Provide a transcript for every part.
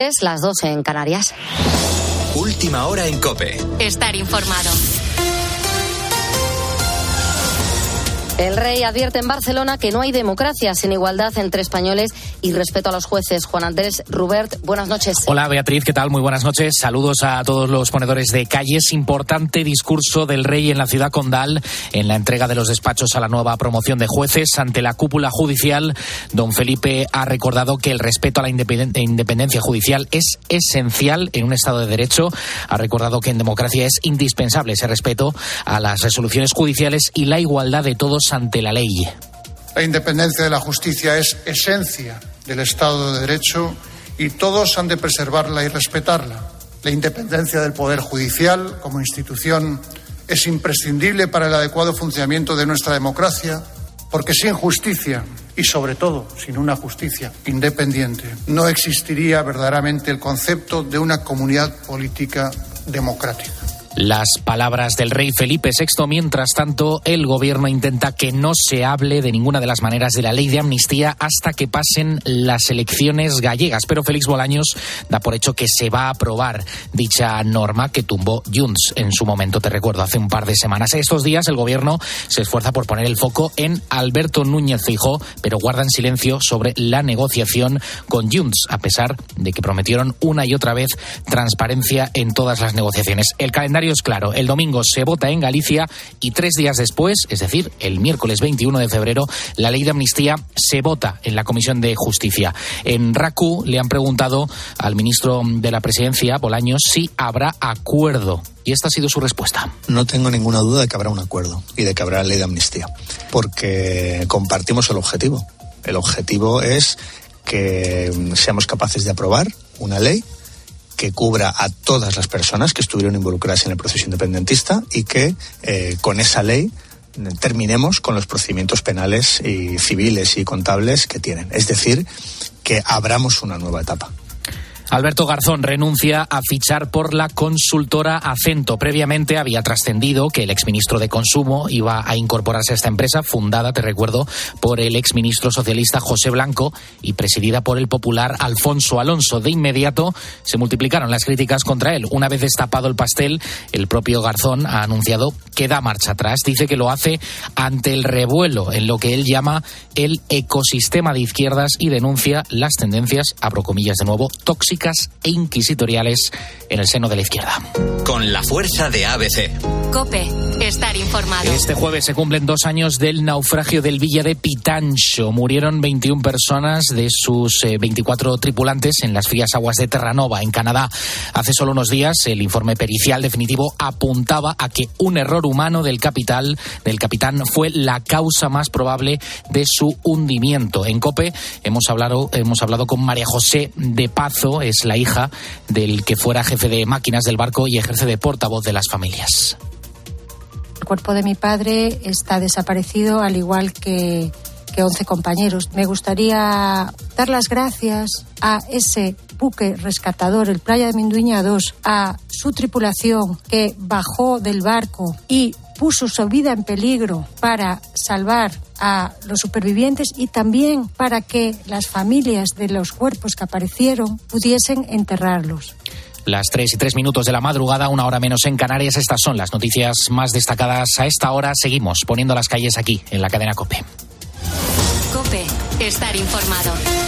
Es las 12 en Canarias. Última hora en Cope. Estar informado. El rey advierte en Barcelona que no hay democracia sin igualdad entre españoles y respeto a los jueces. Juan Andrés Rubert, buenas noches. Hola Beatriz, ¿qué tal? Muy buenas noches. Saludos a todos los ponedores de calles. Importante discurso del rey en la ciudad condal en la entrega de los despachos a la nueva promoción de jueces ante la cúpula judicial. Don Felipe ha recordado que el respeto a la independencia judicial es esencial en un Estado de Derecho. Ha recordado que en democracia es indispensable ese respeto a las resoluciones judiciales y la igualdad de todos ante la ley. La independencia de la justicia es esencia del Estado de Derecho y todos han de preservarla y respetarla. La independencia del Poder Judicial como institución es imprescindible para el adecuado funcionamiento de nuestra democracia, porque sin justicia y sobre todo sin una justicia independiente no existiría verdaderamente el concepto de una comunidad política democrática las palabras del rey Felipe VI. Mientras tanto, el gobierno intenta que no se hable de ninguna de las maneras de la ley de amnistía hasta que pasen las elecciones gallegas. Pero Félix Bolaños da por hecho que se va a aprobar dicha norma que tumbó Junts en su momento, te recuerdo, hace un par de semanas. Estos días el gobierno se esfuerza por poner el foco en Alberto Núñez Fijó, pero guardan silencio sobre la negociación con Junts, a pesar de que prometieron una y otra vez transparencia en todas las negociaciones. El calendario es claro. El domingo se vota en Galicia y tres días después, es decir, el miércoles 21 de febrero, la ley de amnistía se vota en la Comisión de Justicia. En RACU le han preguntado al ministro de la Presidencia, Bolaños, si habrá acuerdo. Y esta ha sido su respuesta. No tengo ninguna duda de que habrá un acuerdo y de que habrá ley de amnistía, porque compartimos el objetivo. El objetivo es que seamos capaces de aprobar una ley que cubra a todas las personas que estuvieron involucradas en el proceso independentista y que eh, con esa ley terminemos con los procedimientos penales y civiles y contables que tienen. Es decir, que abramos una nueva etapa. Alberto Garzón renuncia a fichar por la consultora Acento. Previamente había trascendido que el exministro de Consumo iba a incorporarse a esta empresa, fundada, te recuerdo, por el exministro socialista José Blanco y presidida por el popular Alfonso Alonso. De inmediato se multiplicaron las críticas contra él. Una vez destapado el pastel, el propio Garzón ha anunciado que da marcha atrás. Dice que lo hace ante el revuelo en lo que él llama el ecosistema de izquierdas y denuncia las tendencias, abro comillas de nuevo, tóxicas e inquisitoriales en el seno de la izquierda. Con la fuerza de ABC. Cope, estar informado. Este jueves se cumplen dos años del naufragio del Villa de Pitancho. Murieron 21 personas de sus 24 eh, tripulantes en las frías aguas de Terranova, en Canadá. Hace solo unos días, el informe pericial definitivo apuntaba a que un error humano del capital, del capitán, fue la causa más probable de su hundimiento. En COPE hemos hablado, hemos hablado con María José de Pazo, es la hija del que fuera jefe de máquinas del barco y ejerce de portavoz de las familias. El cuerpo de mi padre está desaparecido, al igual que, que 11 compañeros. Me gustaría dar las gracias a ese buque rescatador, el Playa de Minduña 2, a su tripulación que bajó del barco y puso su vida en peligro para salvar a los supervivientes y también para que las familias de los cuerpos que aparecieron pudiesen enterrarlos. Las tres y tres minutos de la madrugada, una hora menos en Canarias. Estas son las noticias más destacadas a esta hora. Seguimos poniendo las calles aquí, en la cadena COPE. COPE, estar informado.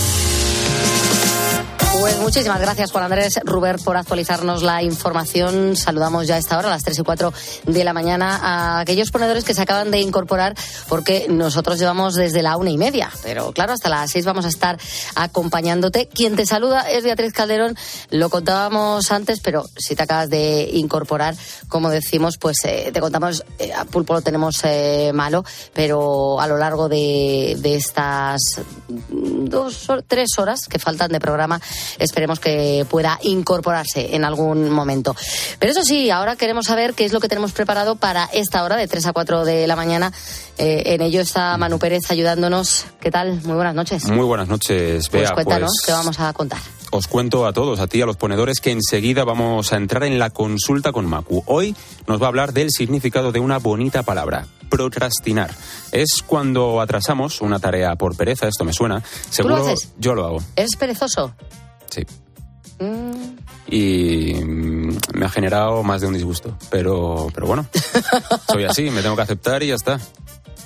Pues muchísimas gracias, Juan Andrés Rubert, por actualizarnos la información. Saludamos ya a esta hora, a las 3 y 4 de la mañana, a aquellos ponedores que se acaban de incorporar, porque nosotros llevamos desde la una y media. Pero claro, hasta las 6 vamos a estar acompañándote. Quien te saluda es Beatriz Calderón. Lo contábamos antes, pero si te acabas de incorporar, como decimos, pues eh, te contamos, eh, a Pulpo lo tenemos eh, malo, pero a lo largo de, de estas dos, tres horas que faltan de programa, esperemos que pueda incorporarse en algún momento. Pero eso sí, ahora queremos saber qué es lo que tenemos preparado para esta hora de 3 a 4 de la mañana. Eh, en ello está Manu Pérez ayudándonos. ¿Qué tal? Muy buenas noches. Muy buenas noches, Pues Bea. cuéntanos pues qué vamos a contar. Os cuento a todos, a ti, a los ponedores, que enseguida vamos a entrar en la consulta con Macu. Hoy nos va a hablar del significado de una bonita palabra, procrastinar. Es cuando atrasamos una tarea por pereza, esto me suena. Seguro lo haces? yo lo hago, ¿Eres perezoso? Sí. Mm, Y mm, me ha generado más de un disgusto. Pero, pero bueno, soy así, me tengo que aceptar y ya está.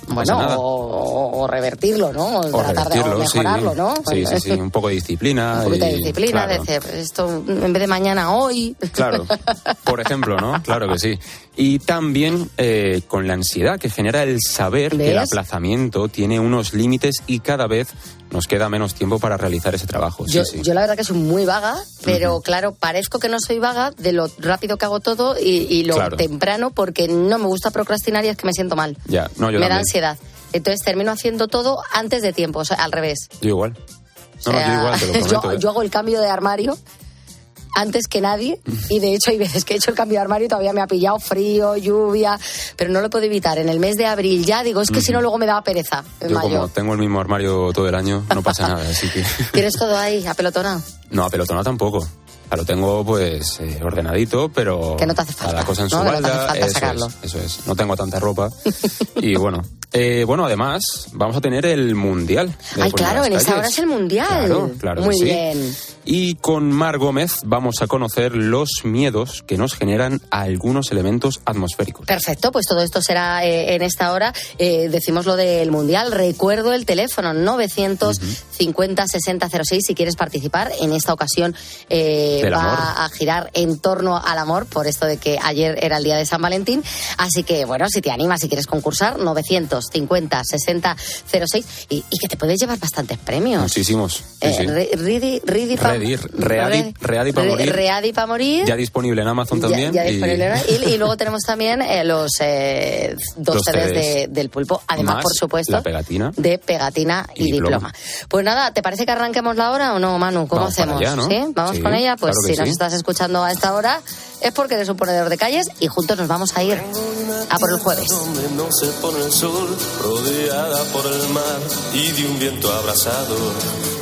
No bueno, o, o revertirlo, ¿no? O tratar de o sí. mejorarlo, ¿no? Sí, sí, sí, un poco de disciplina. Un poquito de disciplina, claro. decir, esto en vez de mañana, hoy. Claro, por ejemplo, ¿no? Claro que sí. Y también eh, con la ansiedad que genera el saber que el aplazamiento tiene unos límites y cada vez nos queda menos tiempo para realizar ese trabajo. Sí, Yo, sí. yo la verdad que soy muy vaga, pero claro, parezco que no soy vaga de lo rápido que hago todo y, y lo Claro. temprano porque no me gusta procrastinar y es que me siento mal. Ya, no, yo me da también. Ansiedad. Entonces termino haciendo todo antes de tiempo, o sea, al revés. Yo igual. O No, no, sea, yo igual, te lo yo- prometo. ¿eh? yo hago el cambio de armario antes que nadie y de hecho hay veces que he hecho el cambio de armario y todavía me ha pillado frío, lluvia, pero no lo puedo evitar. En el mes de abril ya digo, es que si no luego me daba pereza en Yo mayo. como tengo el mismo armario todo el año, no pasa nada, así que... Tienes todo ahí, apelotona. No, apelotonado tampoco. O sea, lo tengo pues eh, ordenadito, pero Que no te hace falta, cada cosa en su ¿no? Que no te hace balda, falta eso sacarlo. es, eso es. No tengo tanta ropa y bueno, eh, bueno además vamos a tener el mundial. Ay, claro, en esta hora es el mundial. Claro, claro que Muy sí. bien. Y con Mar Gómez vamos a conocer los miedos que nos generan algunos elementos atmosféricos. Perfecto, pues todo esto será eh, en esta hora. Eh, decimos lo del Mundial. Recuerdo el teléfono 950-6006 si quieres participar. En esta ocasión eh, va amor. a girar en torno al amor, por esto de que ayer era el día de San Valentín. Así que, bueno, si te animas, si quieres concursar, 950-6006 y, y que te puedes llevar bastantes premios. Muchísimos. Sí, Eh, sí. Ready, Ready, Re- Ready pa' Re- morir. Ready pa' morir. Ya disponible en Amazon también. ya y- disponible, ¿no? y, y luego tenemos también eh, los eh, dos Los CDs de- del pulpo. Además, Más por supuesto, la pegatina. de pegatina y, Y diploma. diploma. Pues nada, ¿te parece que arranquemos la hora o no, Manu? ¿Cómo Vamos para hacemos? allá, ¿no? ¿Sí? ¿Vamos Sí, con ella? Pues claro si nos estás escuchando a esta hora es porque eres un ponedor de calles y juntos nos vamos a ir a por el jueves. Donde no se pone el sol, rodeada por el mar y de un viento abrasador.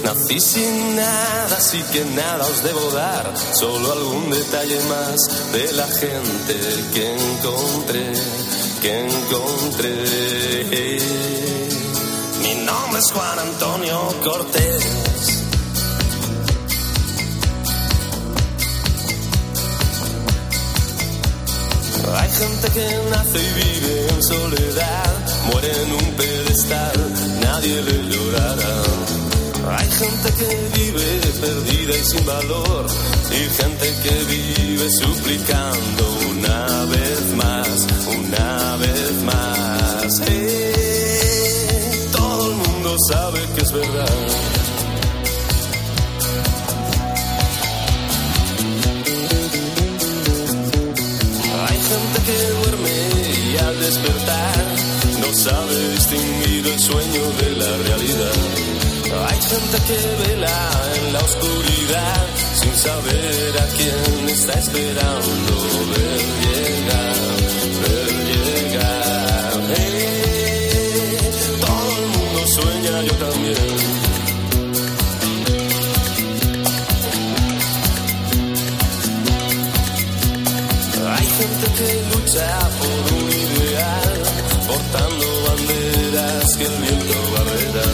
Nací sin nada, así que nada os debo dar, solo algún detalle más de la gente que encontré, que encontré. Mi nombre es Juan Antonio Cortés. Hay gente que nace y vive en soledad, muere en un pedestal, nadie le llorará. Hay gente que vive perdida y sin valor, y gente que vive suplicando una vez más, una vez más. Eh, todo el mundo sabe que es verdad. Que duerme y al despertar no sabe distinguir el sueño de la realidad. Hay gente que vela en la oscuridad sin saber a quién está esperando ver llegar, ver llegar. Lucha por un ideal, portando banderas que el viento barrerá.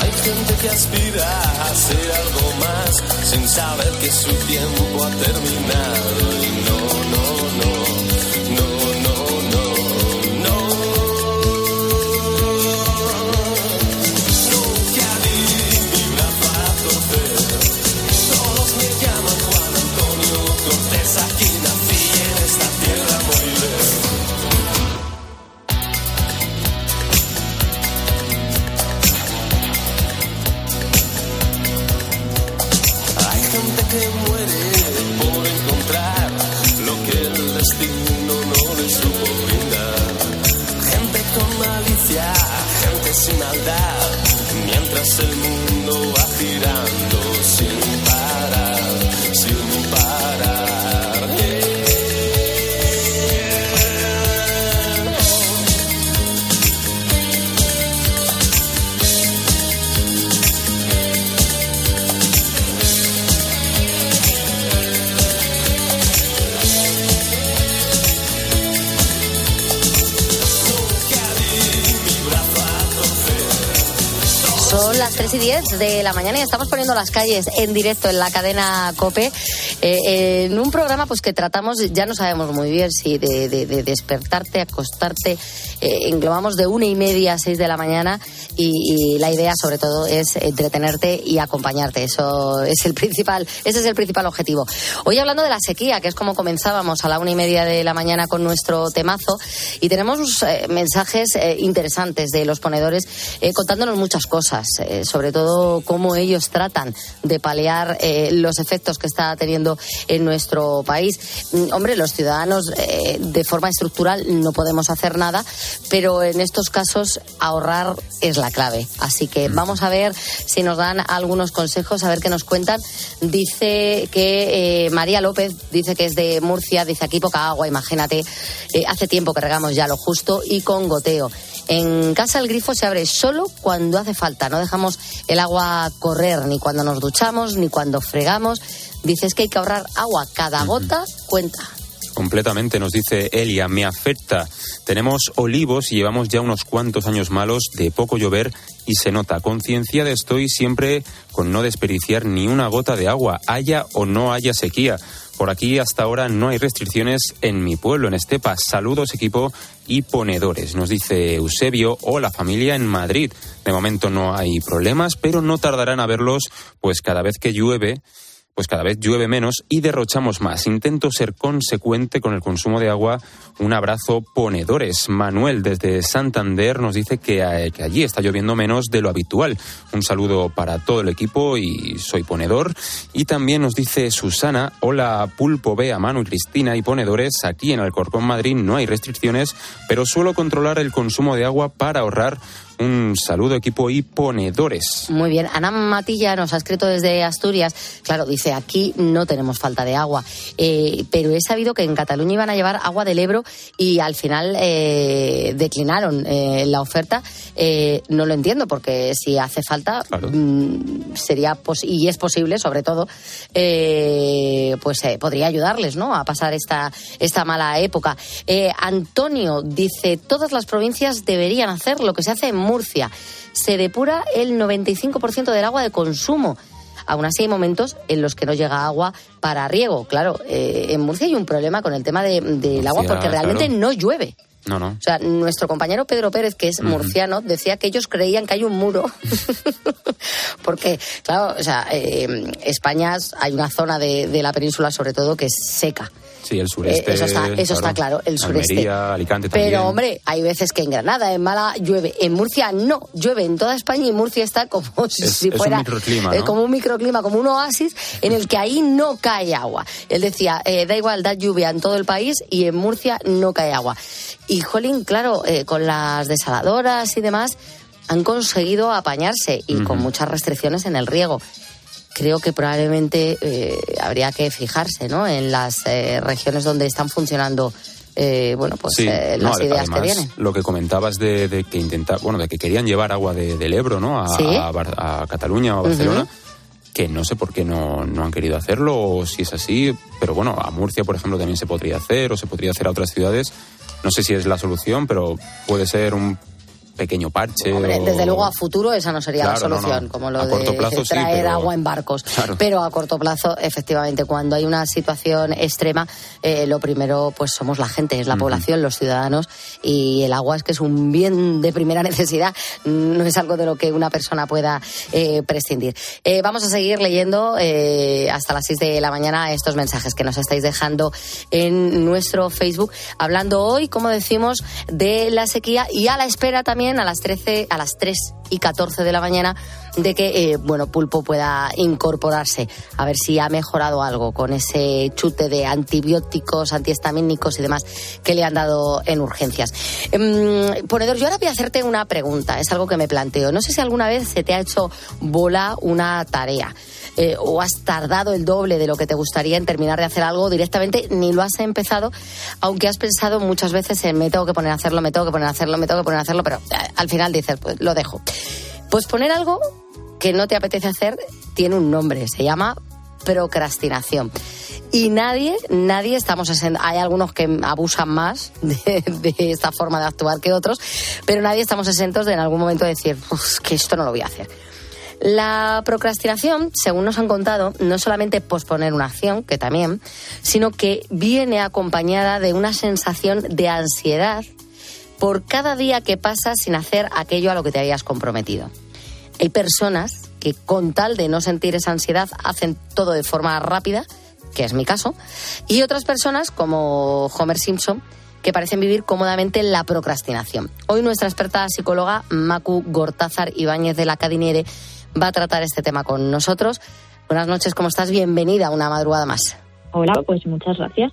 Hay gente que aspira a ser algo más, sin saber que su tiempo ha terminado. Y no, 3 y 10 de la mañana y estamos poniendo las calles en directo en la cadena COPE. eh, en un programa pues que tratamos, ya no sabemos muy bien si de, de- de despertarte, acostarte, eh, englobamos de una y media a 6 de la mañana y, la idea sobre todo es entretenerte y acompañarte. Eso es el principal, ese es el principal objetivo. Hoy hablando de la sequía, que es como comenzábamos a la una y media de la mañana con nuestro temazo y tenemos eh, mensajes eh, interesantes de los ponedores eh, contándonos muchas cosas, sobre todo cómo ellos tratan de paliar los efectos que está teniendo en nuestro país. Mm, Hombre, los ciudadanos de forma estructural no podemos hacer nada, pero en estos casos ahorrar es la clave. Así que vamos a ver si nos dan algunos consejos, a ver qué nos cuentan. Dice que eh, María López dice que es de Murcia, dice aquí poca agua, imagínate. Eh, hace tiempo que regamos ya lo justo y con goteo. En casa el grifo se abre solo cuando hace falta. No dejamos el agua correr ni cuando nos duchamos ni cuando fregamos. Dices que hay que ahorrar agua. Cada gota cuenta. Completamente, nos dice Elia, me afecta. Tenemos olivos y llevamos ya unos cuantos años malos de poco llover y se nota. Concienciada estoy siempre con no desperdiciar ni una gota de agua, haya o no haya sequía. Por aquí hasta ahora no hay restricciones en mi pueblo, en Estepa. Saludos equipo y ponedores. Nos dice Eusebio o la familia en Madrid. De momento no hay problemas, pero no tardarán a verlos, pues cada vez que llueve pues cada vez llueve menos y derrochamos más. Intento ser consecuente con el consumo de agua. Un abrazo, ponedores. Manuel desde Santander nos dice que, eh, que allí está lloviendo menos de lo habitual. Un saludo para todo el equipo y soy ponedor. Y también nos dice Susana, hola Pulpo, Bea, Manu y Cristina y ponedores. Aquí en Alcorcón, Madrid no hay restricciones, pero suelo controlar el consumo de agua para ahorrar. Un saludo equipo y ponedores. Muy bien. Ana Matilla nos ha escrito desde Asturias. Claro, dice, aquí no tenemos falta de agua. Eh, pero he sabido que en Cataluña iban a llevar agua del Ebro y al final eh, declinaron eh, la oferta. Eh, no lo entiendo porque si hace falta mm, sería pos- y es posible, sobre todo, eh, pues eh, podría ayudarles, ¿no? A pasar esta esta mala época. Antonio dice, todas las provincias deberían hacer lo que se hace en Murcia. Se depura el 95% del agua de consumo. Aún así hay momentos en los que no llega agua para riego. Claro, eh, en Murcia hay un problema con el tema de- del agua Murcia, porque realmente claro. no llueve. No, no. O sea, nuestro compañero Pedro Pérez, que es murciano, decía que ellos creían que hay un muro. Porque, claro, o sea, eh, España hay una zona de, de la península, sobre todo, que es seca. Sí, el sureste. Eh, eso está, eso está claro, el sureste. Almería, Alicante también. Pero, hombre, hay veces que en Granada, en Málaga, llueve. En Murcia no, llueve en toda España y Murcia está como si, Es- si es un microclima, eh, como un microclima, como un oasis en el que ahí no cae agua. Él decía, da igual, da lluvia en todo el país y en Murcia no cae agua. Y, jolín, claro, eh, con las desaladoras y demás, han conseguido apañarse y con muchas restricciones en el riego creo que probablemente eh, habría que fijarse ¿no? en las eh, regiones donde están funcionando eh, bueno pues Sí, eh, las ideas además, que vienen. Lo que comentabas de, de que intenta, bueno, de que querían llevar agua de- del Ebro, ¿no? A, Sí. a Bar- a Cataluña o a Barcelona. Que no sé por qué no, no han querido hacerlo o si es así, pero bueno, a Murcia, por ejemplo, también se podría hacer o se podría hacer a otras ciudades. No sé si es la solución, pero puede ser un pequeño parche. Hombre, o- desde luego a futuro esa no sería Claro, la solución, no. como lo A de sí, traer pero- agua en barcos. Claro. Pero a corto plazo, efectivamente, cuando hay una situación extrema, eh, lo primero pues somos la gente, es la población, los ciudadanos, y el agua es que es un bien de primera necesidad, no es algo de lo que una persona pueda eh, prescindir. Eh, vamos a seguir leyendo hasta las 6 de la mañana estos mensajes que nos estáis dejando en nuestro Facebook, hablando hoy, como decimos, de la sequía y a la espera también a las 13, a las 3 y 14 de la mañana de que, eh, bueno, Pulpo pueda incorporarse, a ver si ha mejorado algo con ese chute de antibióticos, antihistamínicos y demás que le han dado en urgencias. Em, ponedor, yo ahora voy a hacerte una pregunta, es algo que me planteo. No sé si alguna vez se te ha hecho bola una tarea. eh, o has tardado el doble de lo que te gustaría en terminar de hacer algo directamente, ni lo has empezado, aunque has pensado muchas veces en me tengo que poner a hacerlo, me tengo que poner a hacerlo, me tengo que poner a hacerlo, pero al final dices, pues lo dejo. Pues poner algo que no te apetece hacer tiene un nombre, se llama procrastinación. Y nadie, nadie estamos. Hay algunos que abusan más de, de esta forma de actuar que otros, pero nadie estamos exentos de en algún momento decir, "Uf, que esto no lo voy a hacer. La procrastinación, según nos han contado, no es solamente posponer una acción, que también, sino que viene acompañada de una sensación de ansiedad por cada día que pasa sin hacer aquello a lo que te habías comprometido. Hay personas que con tal de no sentir esa ansiedad hacen todo de forma rápida, que es mi caso, y otras personas como Homer Simpson que parecen vivir cómodamente la procrastinación. Hoy nuestra experta psicóloga Macu Gortázar Ibáñez de la Cadiniere va a tratar este tema con nosotros. Buenas noches, ¿cómo estás? Bienvenida a una madrugada más. Hola, pues muchas gracias.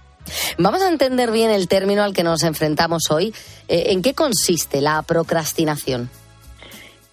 Vamos a entender bien el término al que nos enfrentamos hoy. Eh, ¿En qué consiste la procrastinación?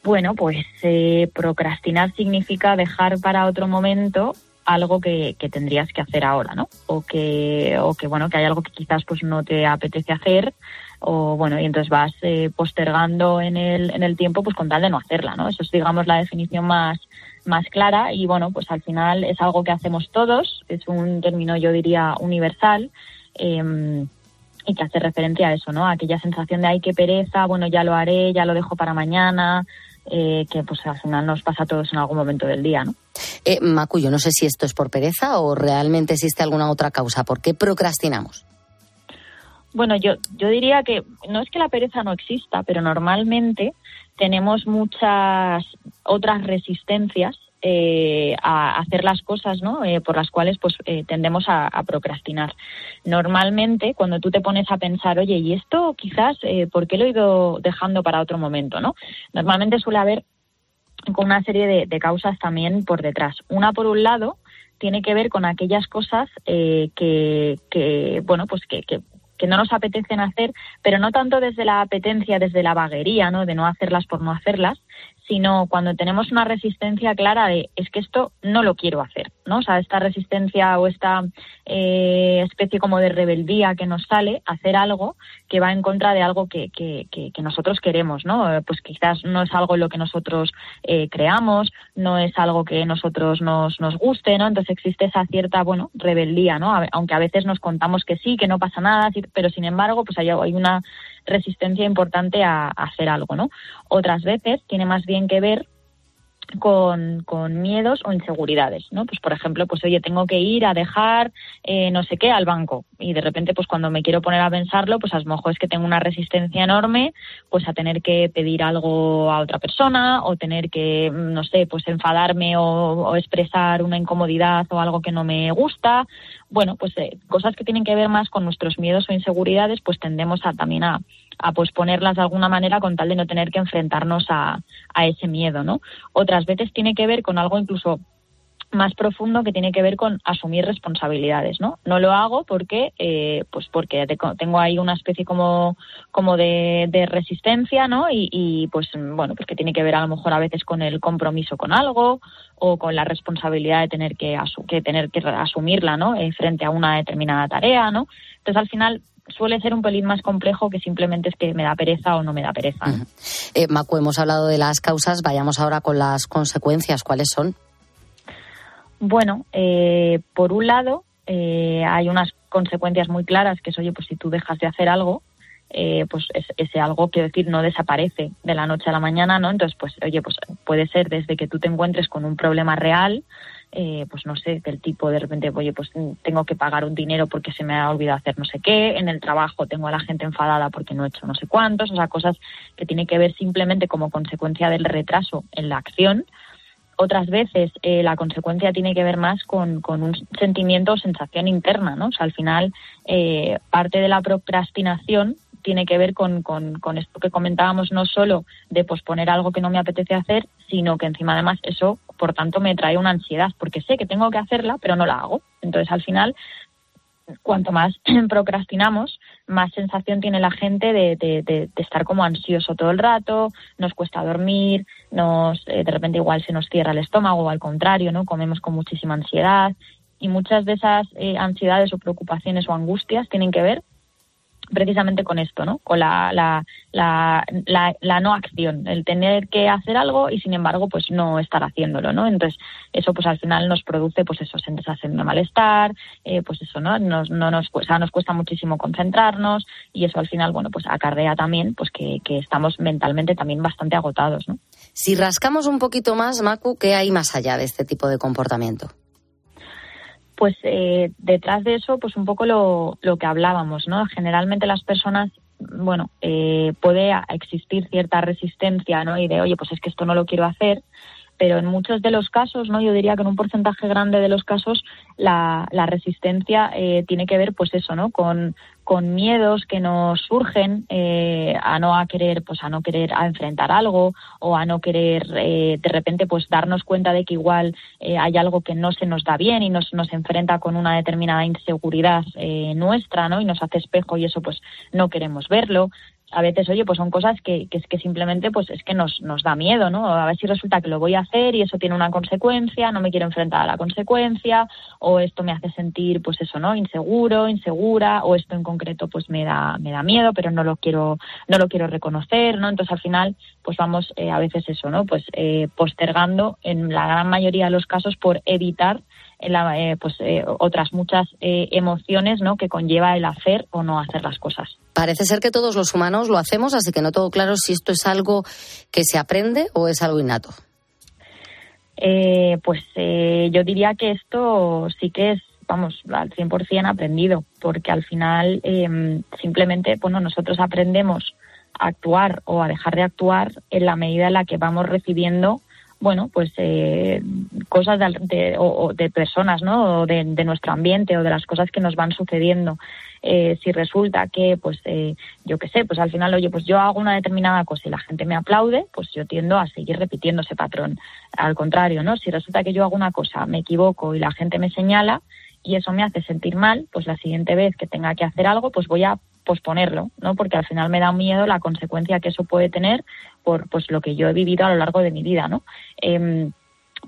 Bueno, pues eh, procrastinar significa dejar para otro momento algo que, tendrías que hacer ahora, ¿no? O que, o que, bueno, que hay algo que quizás pues no te apetece hacer o, bueno, y entonces vas eh, postergando en el, en el tiempo pues con tal de no hacerla, ¿no? Eso es, digamos, la definición más, más clara y, bueno, pues al final es algo que hacemos todos, es un término, yo diría, universal. Em, y que hace referencia a eso, ¿no? A aquella sensación de ay qué pereza, bueno ya lo haré, ya lo dejo para mañana, eh, que pues al final nos pasa a todos en algún momento del día, ¿no? Eh, Macu, no sé si esto es por pereza o realmente existe alguna otra causa. ¿Por qué procrastinamos? Bueno, yo, yo diría que no es que la pereza no exista, pero normalmente tenemos muchas otras resistencias eh, a hacer las cosas ¿no? Eh, por las cuales pues eh, tendemos a, procrastinar. Normalmente, cuando tú te pones a pensar, oye, ¿y esto quizás por qué lo he ido dejando para otro momento? ¿no? Normalmente suele haber con una serie de, causas también por detrás. Una, por un lado, tiene que ver con aquellas cosas que, que, bueno, pues que, que, que no nos apetecen hacer, pero no tanto desde la apetencia, desde la vaguería, ¿no? De no hacerlas por no hacerlas, sino cuando tenemos una resistencia clara de es que esto no lo quiero hacer, ¿no? O sea, esta resistencia o esta eh, especie como de rebeldía que nos sale, hacer algo que va en contra de algo que, que, que, nosotros queremos, ¿no? Eh, pues quizás no es algo en lo que nosotros eh, creamos, no es algo que nosotros nos, nos guste, ¿no? Entonces existe esa cierta, bueno, rebeldía, ¿no? Aunque a veces nos contamos que sí, que no pasa nada, pero sin embargo, pues hay, hay una resistencia importante a, hacer algo, ¿no? Otras veces tiene más bien que ver con, con, miedos o inseguridades, ¿no? Pues por ejemplo, pues oye, tengo que ir a dejar eh, no sé qué al banco y de repente pues cuando me quiero poner a pensarlo, pues a lo mejor es que tengo una resistencia enorme pues a tener que pedir algo a otra persona o tener que, no sé, pues enfadarme o, o expresar una incomodidad o algo que no me gusta bueno, pues eh, cosas que tienen que ver más con nuestros miedos o inseguridades, pues tendemos a también a, a posponerlas de alguna manera con tal de no tener que enfrentarnos a, a ese miedo, ¿no? Otras veces tiene que ver con algo incluso más profundo que tiene que ver con asumir responsabilidades, ¿no? No lo hago porque, eh, pues porque tengo ahí una especie como, como de, de resistencia, ¿no? Y, y, pues bueno, pues que tiene que ver a lo mejor a veces con el compromiso con algo o con la responsabilidad de tener que, que tener que asumirla, ¿no? Eh, frente a una determinada tarea, ¿no? Entonces al final suele ser un pelín más complejo que simplemente es que me da pereza o no me da pereza. eh, Macu, hemos hablado de las causas, vayamos ahora con las consecuencias. ¿Cuáles son? Bueno, eh, por un lado, eh, hay unas consecuencias muy claras, que es, oye, pues si tú dejas de hacer algo, eh, pues ese algo, quiero decir, no desaparece de la noche a la mañana, ¿no? Entonces, pues, oye, pues puede ser desde que tú te encuentres con un problema real, eh, pues no sé, del tipo de repente, oye, pues tengo que pagar un dinero porque se me ha olvidado hacer no sé qué, en el trabajo tengo a la gente enfadada porque no he hecho no sé cuántos, o sea, cosas que tienen que ver simplemente como consecuencia del retraso en la acción, otras veces eh, la consecuencia tiene que ver más con, un sentimiento o sensación interna, ¿no? O sea, al final, eh, parte de la procrastinación tiene que ver con, con, esto que comentábamos, no solo de posponer algo que no me apetece hacer, sino que encima además eso, por tanto, me trae una ansiedad, porque sé que tengo que hacerla, pero no la hago. Entonces, al final, cuanto más procrastinamos, más sensación tiene la gente de, estar como ansioso todo el rato, nos cuesta dormir, nos eh, de repente igual se nos cierra el estómago o al contrario, ¿no? Comemos con muchísima ansiedad y muchas de esas eh, ansiedades o preocupaciones o angustias tienen que ver precisamente con esto, ¿no? Con la, la, la, no acción, el tener que hacer algo y sin embargo pues no estar haciéndolo, ¿no? Entonces eso pues al final nos produce pues eso, sensación de malestar, eh, pues eso, ¿no? Nos, no nos, cuesta, nos cuesta muchísimo concentrarnos y eso al final, bueno, pues acarrea también pues que, que estamos mentalmente también bastante agotados, ¿no? Si rascamos un poquito más, Macu, ¿qué hay más allá de este tipo de comportamiento? Pues eh, detrás de eso, pues un poco lo, lo que hablábamos, ¿no? Generalmente las personas bueno, eh, puede existir cierta resistencia, ¿no? Y de, oye, pues es que esto no lo quiero hacer, pero en muchos de los casos, ¿no? Yo diría que en un porcentaje grande de los casos la, resistencia eh, tiene que ver, pues eso, ¿no? Con, con miedos que nos surgen eh, a no a querer, pues a no querer a enfrentar algo o a no querer eh, de repente, pues darnos cuenta de que igual hay algo que no se nos da bien y nos, nos enfrenta con una determinada inseguridad nuestra, ¿no? Y nos hace espejo y eso, pues no queremos verlo a veces, oye, pues son cosas que, que, que simplemente pues es que nos, nos da miedo, ¿no? A ver si resulta que lo voy a hacer y eso tiene una consecuencia, no me quiero enfrentar a la consecuencia, o esto me hace sentir, pues eso, ¿no? Inseguro, insegura, o esto en concreto pues me da, me da miedo, pero no lo quiero, no lo quiero reconocer, ¿no? Entonces al final, pues vamos eh, a veces eso, ¿no? Pues eh, postergando en la gran mayoría de los casos por evitar eh, pues eh, otras muchas eh, emociones ¿no? que conlleva el hacer o no hacer las cosas. Parece ser que todos los humanos lo hacemos, así que no todo claro si esto es algo que se aprende o es algo innato. pues yo diría que esto sí que es vamos, al 100% aprendido, porque al final em, simplemente, bueno, nosotros aprendemos a actuar o a dejar de actuar en la medida en la que vamos recibiendo bueno, pues eh, cosas de, o, de personas, ¿no? O de, nuestro ambiente o de las cosas que nos van sucediendo. Eh, si resulta que, pues, eh, yo qué sé, pues al final, oye, pues yo hago una determinada cosa y la gente me aplaude, pues yo tiendo a seguir repitiendo ese patrón. Al contrario, ¿no? Si resulta que yo hago una cosa, me equivoco y la gente me señala y eso me hace sentir mal, pues la siguiente vez que tenga que hacer algo, pues voy a posponerlo, ¿no? Porque al final me da miedo la consecuencia que eso puede tener por pues lo que yo he vivido a lo largo de mi vida, ¿no? Em,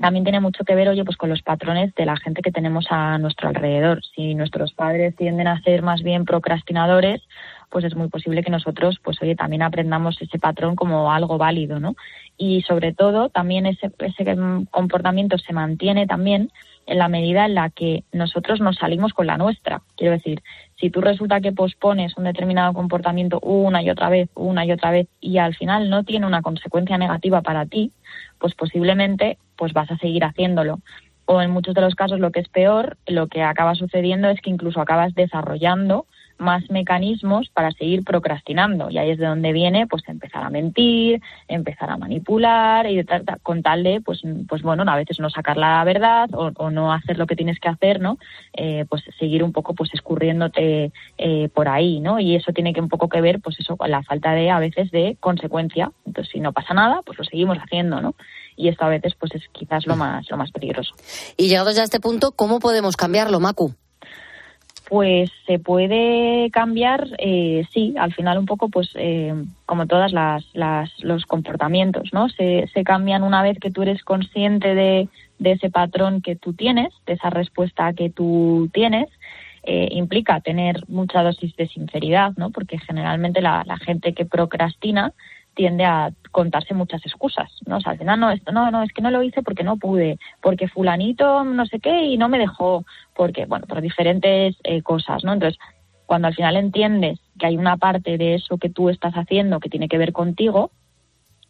también tiene mucho que ver, oye, pues con los patrones de la gente que tenemos a nuestro alrededor. Si nuestros padres tienden a ser más bien procrastinadores, pues es muy posible que nosotros, pues oye, también aprendamos ese patrón como algo válido, ¿no? Y sobre todo, también ese, ese comportamiento se mantiene también en la medida en la que nosotros nos salimos con la nuestra. Quiero decir, si tú resulta que pospones un determinado comportamiento una y otra vez, una y otra vez, y al final no tiene una consecuencia negativa para ti, pues posiblemente pues vas a seguir haciéndolo. O en muchos de los casos lo que es peor, lo que acaba sucediendo es que incluso acabas desarrollando más mecanismos para seguir procrastinando. Y ahí es de donde viene, pues, empezar a mentir, empezar a manipular y con tal de, pues, pues bueno, a veces no sacar la verdad o, no hacer lo que tienes que hacer, ¿no? Eh, pues seguir un poco, pues, escurriéndote eh, por ahí, ¿no? Y eso tiene que un poco que ver, pues, eso con la falta de, a veces, de consecuencia. Entonces, si no pasa nada, pues lo seguimos haciendo, ¿no? Y esto a veces, pues, es quizás lo más, lo más peligroso. Y llegados ya a este punto, ¿cómo podemos cambiarlo, Macu? Pues se puede cambiar, eh, sí, al final un poco, pues eh, como todas las, los comportamientos, ¿no? Se, se cambian una vez que tú eres consciente de, de ese patrón que tú tienes, de esa respuesta que tú tienes. Eh, implica tener mucha dosis de sinceridad, ¿no? Porque generalmente la, la gente que procrastina tiende a contarse muchas excusas, ¿no? O sea, al no, esto, no, no, es que no lo hice porque no pude, porque fulanito no sé qué y no me dejó, porque, bueno, por diferentes eh, cosas, ¿no? Entonces, cuando al final entiendes que hay una parte de eso que tú estás haciendo que tiene que ver contigo,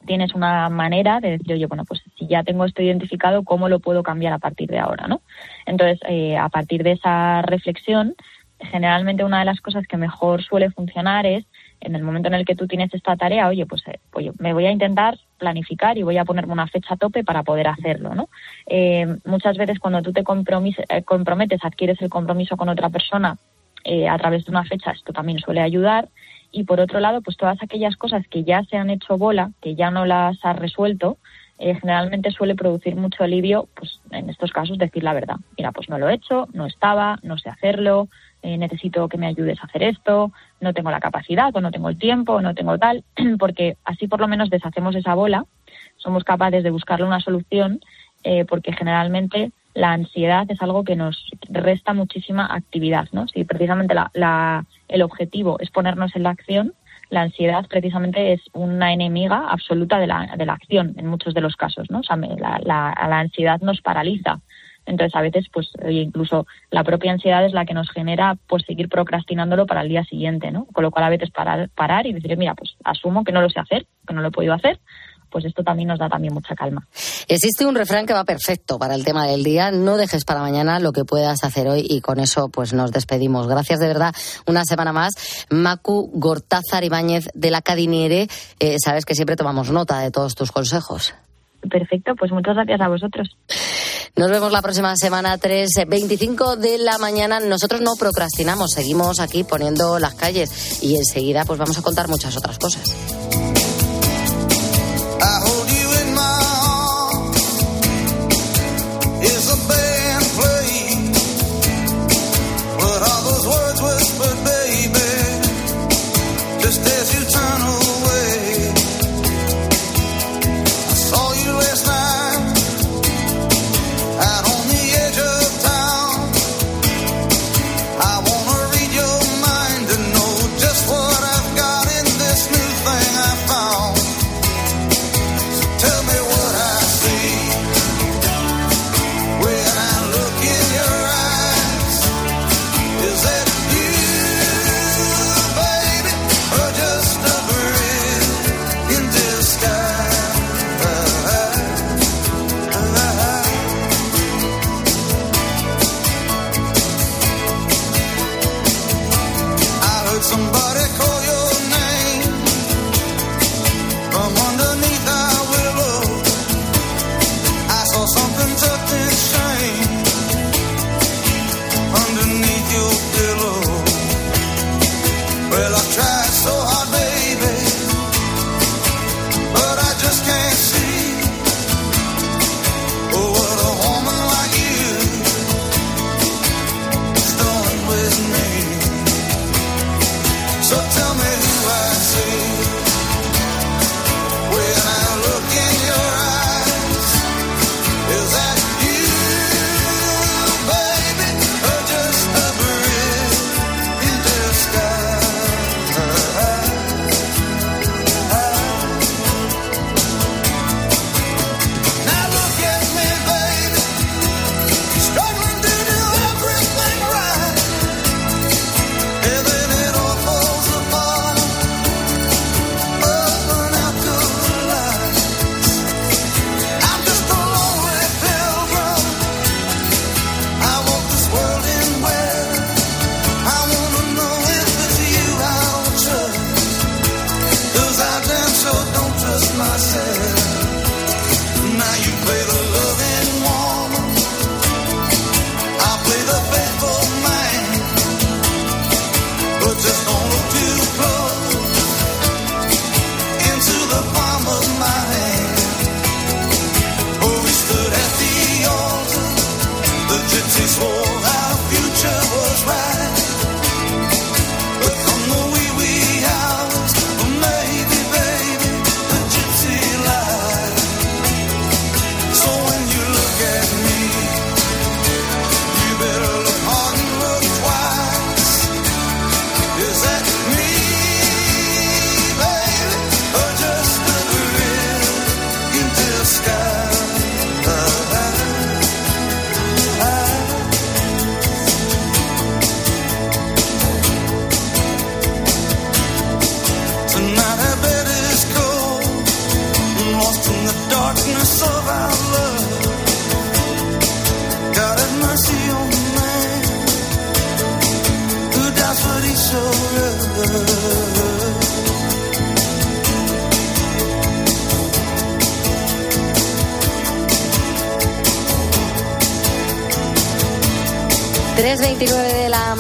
tienes una manera de decir, oye, bueno, pues si ya tengo esto identificado, ¿cómo lo puedo cambiar a partir de ahora, no? Entonces, eh, a partir de esa reflexión, generalmente una de las cosas que mejor suele funcionar es en el momento en el que tú tienes esta tarea, oye, pues eh, me voy a intentar planificar y voy a ponerme una fecha a tope para poder hacerlo, ¿no? Eh, muchas veces cuando tú te eh, comprometes, adquieres el compromiso con otra persona a través de una fecha, esto también suele ayudar. Y por otro lado, pues todas aquellas cosas que ya se han hecho bola, que ya no las has resuelto, generalmente suele producir mucho alivio, pues en estos casos decir la verdad. Mira, pues no lo he hecho, no estaba, no sé hacerlo, eh, necesito que me ayudes a hacer esto, no tengo la capacidad o no tengo el tiempo no tengo tal, porque así por lo menos deshacemos esa bola, somos capaces de buscarle una solución, eh, porque generalmente la ansiedad es algo que nos resta muchísima actividad, ¿no? Si precisamente la, el objetivo es ponernos en la acción, la ansiedad precisamente es una enemiga absoluta de la, de la acción en muchos de los casos, ¿no? O sea, la, la ansiedad nos paraliza entonces, a veces, pues, incluso la propia ansiedad es la que nos genera, pues, seguir procrastinándolo para el día siguiente, ¿no? Con lo cual, a veces parar, parar y decir, mira, pues, asumo que no lo sé hacer, que no lo he podido hacer, pues esto también nos da también mucha calma. Existe un refrán que va perfecto para el tema del día. No dejes para mañana lo que puedas hacer hoy y con eso pues nos despedimos. Gracias de verdad una semana más. Macu Gortázar Ibáñez de la Cadiniere. Eh, sabes que siempre tomamos nota de todos tus consejos. Perfecto, pues muchas gracias a vosotros. Nos vemos la próxima semana, 3.25 de la mañana. Nosotros no procrastinamos, seguimos aquí poniendo las calles y enseguida pues vamos a contar muchas otras cosas.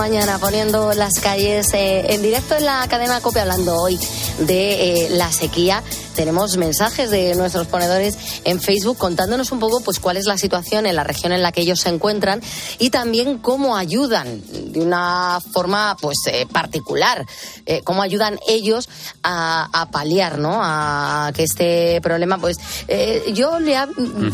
Mañana poniendo las calles eh, en directo en la cadena COPE hablando hoy de eh, la sequía. Tenemos mensajes de nuestros ponedores en Facebook contándonos un poco pues cuál es la situación en la región en la que ellos se encuentran y también cómo ayudan de una forma pues eh, particular, eh, cómo ayudan ellos a, paliar, ¿no? A que este problema pues eh, yo le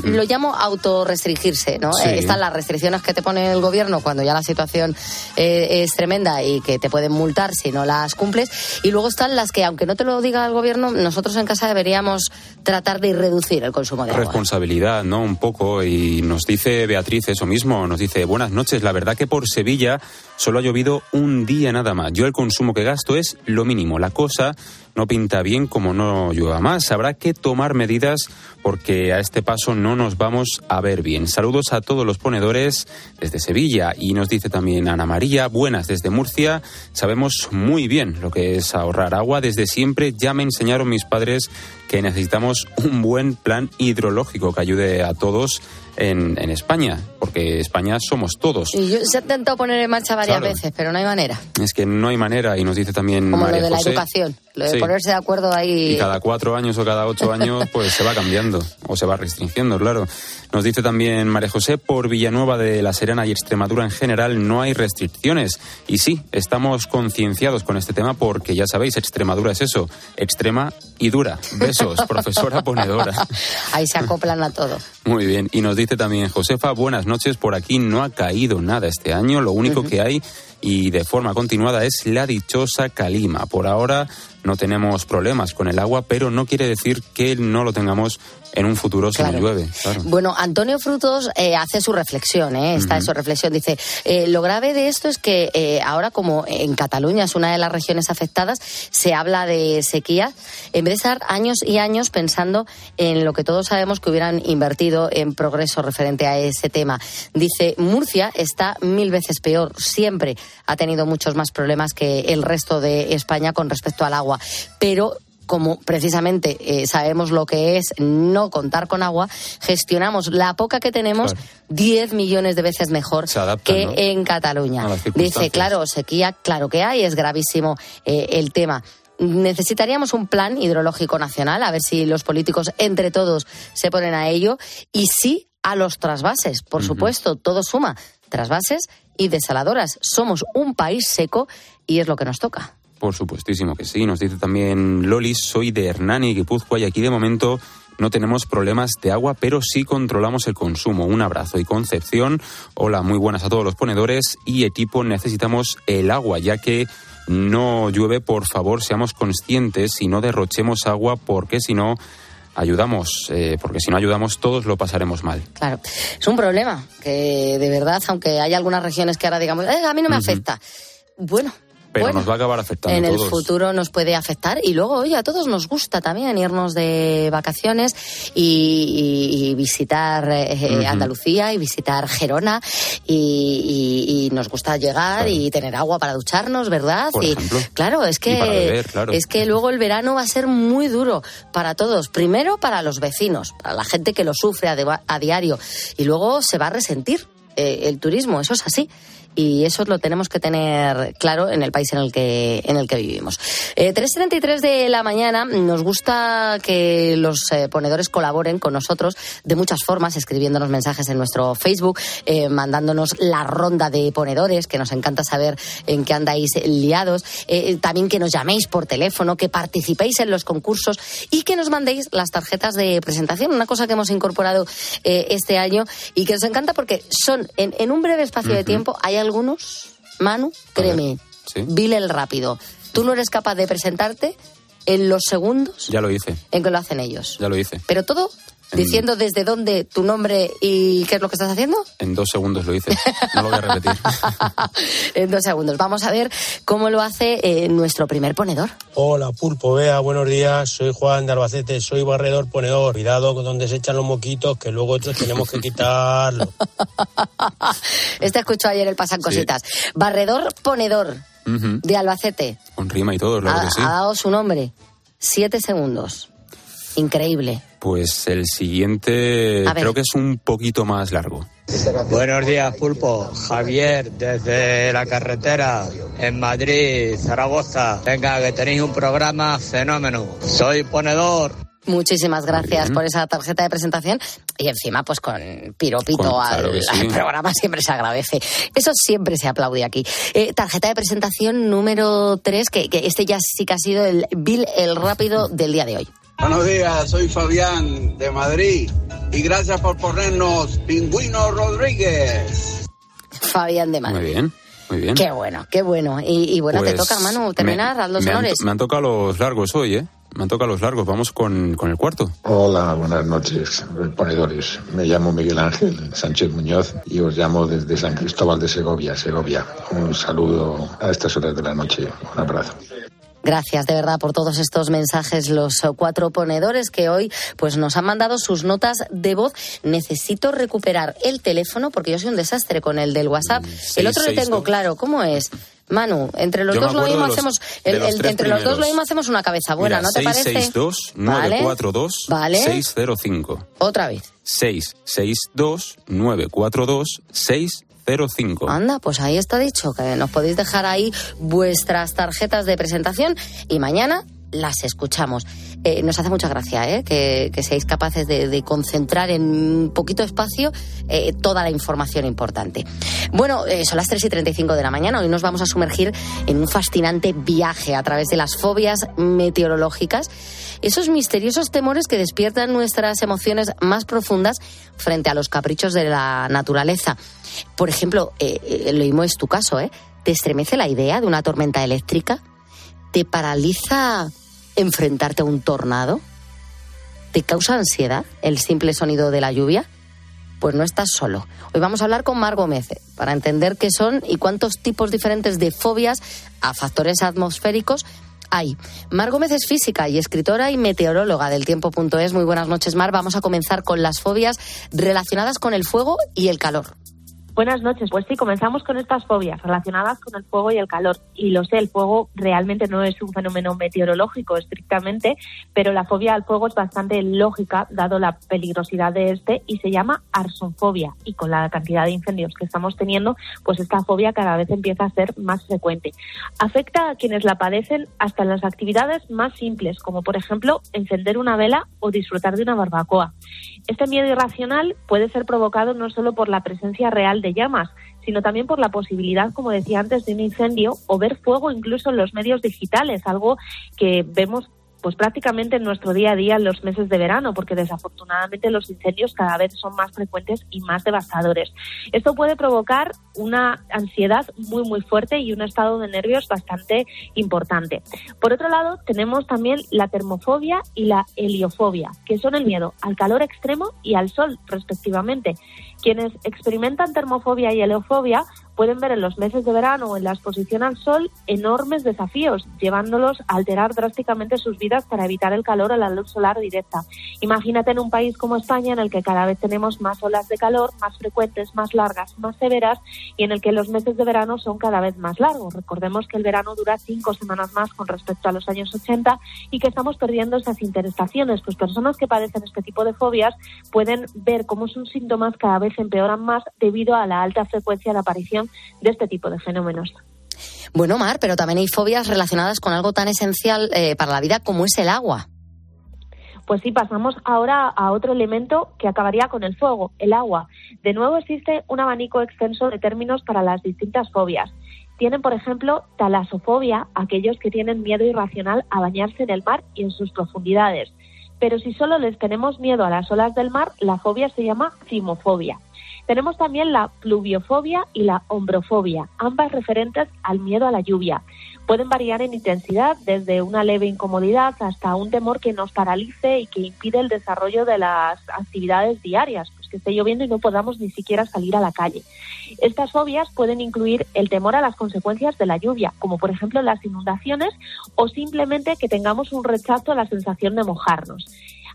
lo llamo autorrestringirse, ¿no? están las restricciones que te pone el gobierno cuando ya la situación es tremenda y que te pueden multar si no las cumples y luego están las que aunque no te lo diga el gobierno nosotros en casa deberíamos tratar de reducir el consumo de agua. Responsabilidad, ¿no? Un poco. Y nos dice Beatriz eso mismo. Nos dice, buenas noches. La verdad que por Sevilla solo ha llovido un día nada más. Yo el consumo que gasto es lo mínimo. La cosa no pinta bien como no llueva más. Habrá que tomar medidas porque a este paso no nos vamos a ver bien. Saludos a todos los ponedores desde Sevilla y nos dice también Ana María, buenas desde Murcia. Sabemos muy bien lo que es ahorrar agua. Desde siempre ya me enseñaron mis padres que necesitamos un buen plan hidrológico que ayude a todos en, España, porque España somos todos. Se ha intentado poner en marcha varias Claro. veces, pero no hay manera. Es que no hay manera, y nos dice también Como María lo de la José. educación, lo de Sí. ponerse de acuerdo ahí. Y cada cuatro años o cada ocho años, pues se va cambiando o se va restringiendo, claro. Nos dice también María José, por Villanueva de la Serena y Extremadura en general no hay restricciones. Y sí, estamos concienciados con este tema porque ya sabéis, Extremadura es eso, extrema y dura. Besos, profesora ponedora. Ahí se acoplan a todo. Muy bien. Y nos dice también Josefa, buenas noches. Por aquí no ha caído nada este año. Lo único que hay y de forma continuada es la dichosa calima. Por ahora no tenemos problemas con el agua, pero no quiere decir que no lo tengamos en un futuro si no llueve. Claro. Bueno, Antonio Frutos eh, hace su reflexión, ¿eh? está en su reflexión. Dice, eh, lo grave de esto es que eh, ahora como en Cataluña es una de las regiones afectadas, se habla de sequía, en vez de estar años y años pensando en lo que todos sabemos que hubieran invertido en progreso referente a ese tema. Dice, Murcia está mil veces peor, siempre ha tenido muchos más problemas que el resto de España con respecto al agua, pero como precisamente eh, sabemos lo que es no contar con agua, gestionamos la poca que tenemos Claro. 10 millones de veces mejor adaptan, que ¿no? en Cataluña. Dice, claro, sequía, claro que hay, es gravísimo eh, el tema. Necesitaríamos un plan hidrológico nacional, a ver si los políticos entre todos se ponen a ello, y sí a los trasvases, por supuesto, todo suma, trasvases y desaladoras. Somos un país seco y es lo que nos toca. Por supuestísimo que sí. Nos dice también Lolis, soy de Hernani, Guipúzcoa, y aquí de momento no tenemos problemas de agua, pero sí controlamos el consumo. Un abrazo y Concepción. Hola, muy buenas a todos los ponedores y equipo. Necesitamos el agua, ya que no llueve. Por favor, seamos conscientes y no derrochemos agua, porque si no ayudamos, eh, porque si no ayudamos todos lo pasaremos mal. Claro, es un problema que de verdad, aunque hay algunas regiones que ahora digamos, "Eh, a mí no me afecta. Bueno. Pero bueno, nos va a acabar afectando En a el futuro nos puede afectar y luego, oye, a todos nos gusta también irnos de vacaciones y, y- y visitar eh, Ujú. Andalucía y visitar Gerona y, y- y nos gusta llegar Claro. y tener agua para ducharnos, ¿verdad? Por y ejemplo. claro, es que beber, claro. es que luego el verano va a ser muy duro para todos. Primero para los vecinos, para la gente que lo sufre a, deba- a diario. Y luego se va a resentir eh, el turismo, eso es así. Y eso lo tenemos que tener claro en el país en el que, en el que vivimos. Eh, 3.33 de la mañana, nos gusta que los eh, ponedores colaboren con nosotros de muchas formas, escribiéndonos mensajes en nuestro Facebook, eh, mandándonos la ronda de ponedores, que nos encanta saber en qué andáis liados. Eh, también que nos llaméis por teléfono, que participéis en los concursos y que nos mandéis las tarjetas de presentación, una cosa que hemos incorporado este año y que nos encanta porque son en, en un breve espacio de tiempo, hay algunos, Manu, créeme, sí. vile el rápido. Tú no eres capaz de presentarte en los segundos Ya lo hice, en que lo hacen ellos. ya lo hice. Pero todo diciendo desde dónde, tu nombre y qué es lo que estás haciendo. En dos segundos lo hice. No lo voy a repetir. en dos segundos. Vamos a ver cómo lo hace eh, nuestro primer ponedor. Hola, Pulpo, vea, buenos días. Soy Juan de Albacete, soy barredor ponedor. Cuidado con donde se echan los moquitos, que luego otros tenemos que quitarlos. Este escuchó ayer el Pasan Sí. Cositas. Barredor ponedor de Albacete. Con rima y todo, ha, que sí. ha dado su nombre. Siete segundos. Increíble. Pues el siguiente creo que es un poquito más largo. buenos días, Pulpo. Javier, desde la carretera en Madrid, Zaragoza. Venga, que tenéis un programa fenómeno. Soy ponedor. Muchísimas gracias por esa tarjeta de presentación y encima pues con piropito Con- al, claro que sí. al programa siempre se agradece. Eso siempre se aplaude aquí. Eh, tarjeta de presentación número 3, que, que este ya sí que ha sido el Bill el rápido del día de hoy. Buenos días, soy Fabián de Madrid y gracias por ponernos Pingüino Rodríguez. Fabián de Madrid. Muy bien, muy bien. Qué bueno, qué bueno. Y, y bueno, te Pues toca, hermano, terminar, me- haz los me honores. me han tocado los largos hoy, ¿eh? Me han tocado los largos. Vamos con, con el cuarto. Hola, buenas noches, ponedores. Me llamo Miguel Ángel Sánchez Muñoz y os llamo desde San Cristóbal de Segovia, Segovia. Un saludo a estas horas de la noche. Un abrazo. Gracias de verdad por todos estos mensajes, los cuatro ponedores que hoy pues nos han mandado sus notas de voz. Necesito recuperar el teléfono porque yo soy un desastre con el del WhatsApp. el otro le tengo claro, ¿cómo es? Manu, entre los dos lo mismo hacemos entre los dos lo mismo hacemos una cabeza buena, ¿no te parece? 662 942 vale. 605. Otra vez. 662 942 605. Anda, pues ahí está dicho que nos podéis dejar ahí vuestras tarjetas de presentación y mañana las escuchamos. Eh, nos hace mucha gracia ¿eh? que, seáis capaces de, concentrar en un poquito espacio eh, toda la información importante. Bueno, son las 3 y 35 de la mañana. Hoy nos vamos a sumergir en un fascinante viaje a través de las fobias meteorológicas, esos misteriosos temores que despiertan nuestras emociones más profundas frente a los caprichos de la naturaleza. Por ejemplo, lo mismo es tu caso, ¿eh? ¿Te estremece la idea de una tormenta eléctrica? ¿Te paraliza enfrentarte a un tornado? ¿Te causa ansiedad el simple sonido de la lluvia? Pues no estás solo. Hoy vamos a hablar con Mar Gómez para entender qué son y cuántos tipos diferentes de fobias a factores atmosféricos hay. Mar Gómez es física y escritora y meteoróloga del tiempo.es. Muy buenas noches, Mar. Vamos a comenzar con las fobias relacionadas con el fuego y el calor. Buenas noches. Pues sí, comenzamos con estas fobias relacionadas con el fuego y el calor. Y lo sé, el fuego realmente no es un fenómeno meteorológico estrictamente, pero la fobia al fuego es bastante lógica, dado la peligrosidad de este, y se llama arsonfobia. Y con la cantidad de incendios que estamos teniendo, pues esta fobia cada vez empieza a ser más frecuente. Afecta a quienes la padecen hasta en las actividades más simples, como por ejemplo encender una vela o disfrutar de una barbacoa. Este miedo irracional puede ser provocado no solo por la presencia real de llamas, sino también por la posibilidad, como decía antes, de un incendio o ver fuego incluso en los medios digitales, algo que vemos pues prácticamente en nuestro día a día en los meses de verano, porque desafortunadamente los incendios cada vez son más frecuentes y más devastadores. Esto puede provocar una ansiedad muy muy fuerte y un estado de nervios bastante importante. Por otro lado, tenemos también la termofobia y la heliofobia, que son el miedo al calor extremo y al sol, respectivamente. Quienes experimentan termofobia y heliofobia pueden ver en los meses de verano o en la exposición al sol enormes desafíos, llevándolos a alterar drásticamente sus vidas para evitar el calor a la luz solar directa. Imagínate en un país como España en el que cada vez tenemos más olas de calor, más frecuentes, más largas, más severas y en el que los meses de verano son cada vez más largos. Recordemos que el verano dura cinco semanas más con respecto a los años 80 y que estamos perdiendo esas interestaciones. Pues personas que padecen este tipo de fobias pueden ver cómo sus síntomas cada vez empeoran más debido a la alta frecuencia de aparición de este tipo de fenómenos. Bueno, Mar, pero también hay fobias relacionadas con algo tan esencial eh, para la vida como es el agua. Pues sí, pasamos ahora a otro elemento que acabaría con el fuego, el agua. De nuevo existe un abanico extenso de términos para las distintas fobias. Tienen, por ejemplo, talasofobia, aquellos que tienen miedo irracional a bañarse en el mar y en sus profundidades. Pero si solo les tenemos miedo a las olas del mar, la fobia se llama cimofobia. Tenemos también la pluviofobia y la ombrofobia, ambas referentes al miedo a la lluvia. Pueden variar en intensidad, desde una leve incomodidad hasta un temor que nos paralice y que impide el desarrollo de las actividades diarias, pues que esté lloviendo y no podamos ni siquiera salir a la calle. Estas fobias pueden incluir el temor a las consecuencias de la lluvia, como por ejemplo las inundaciones o simplemente que tengamos un rechazo a la sensación de mojarnos.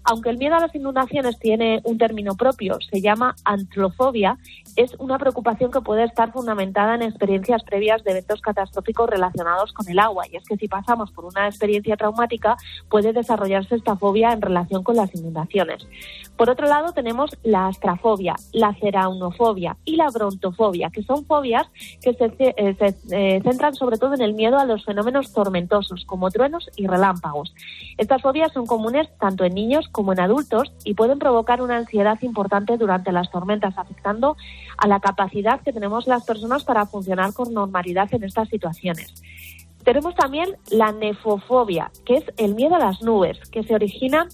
Aunque el miedo a las inundaciones tiene un término propio, se llama antrofobia, es una preocupación que puede estar fundamentada en experiencias previas de eventos catastróficos relacionados con el agua. Y es que si pasamos por una experiencia traumática, puede desarrollarse esta fobia en relación con las inundaciones. Por otro lado, tenemos la astrafobia, la ceraunofobia y la brontofobia, que son fobias que se, eh, eh, centran sobre todo en el miedo a los fenómenos tormentosos, como truenos y relámpagos. Estas fobias son comunes tanto en niños como en adultos y pueden provocar una ansiedad importante durante las tormentas, afectando a la capacidad que tenemos las personas para funcionar con normalidad en estas situaciones. Tenemos también la nefofobia, que es el miedo a las nubes, que se origina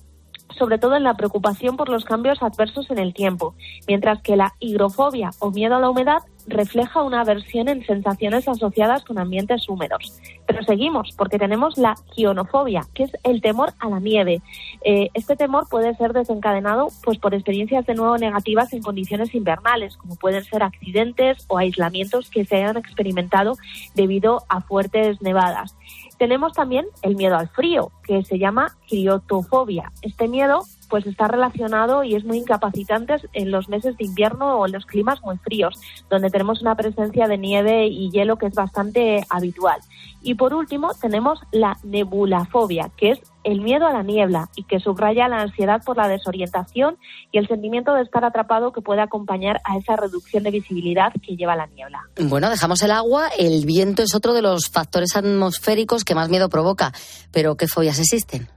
sobre todo en la preocupación por los cambios adversos en el tiempo, mientras que la higrofobia o miedo a la humedad refleja una aversión en sensaciones asociadas con ambientes húmedos. Pero seguimos, porque tenemos la gionofobia, que es el temor a la nieve. Eh, este temor puede ser desencadenado pues, por experiencias de nuevo negativas en condiciones invernales, como pueden ser accidentes o aislamientos que se hayan experimentado debido a fuertes nevadas. Tenemos también el miedo al frío, que se llama criotofobia. Este miedo pues está relacionado y es muy incapacitante en los meses de invierno o en los climas muy fríos, donde tenemos una presencia de nieve y hielo que es bastante habitual. Y por último, tenemos la nebulafobia, que es el miedo a la niebla y que subraya la ansiedad por la desorientación y el sentimiento de estar atrapado que puede acompañar a esa reducción de visibilidad que lleva la niebla. Bueno, dejamos el agua, el viento es otro de los factores atmosféricos que más miedo provoca, pero ¿qué fobias existen?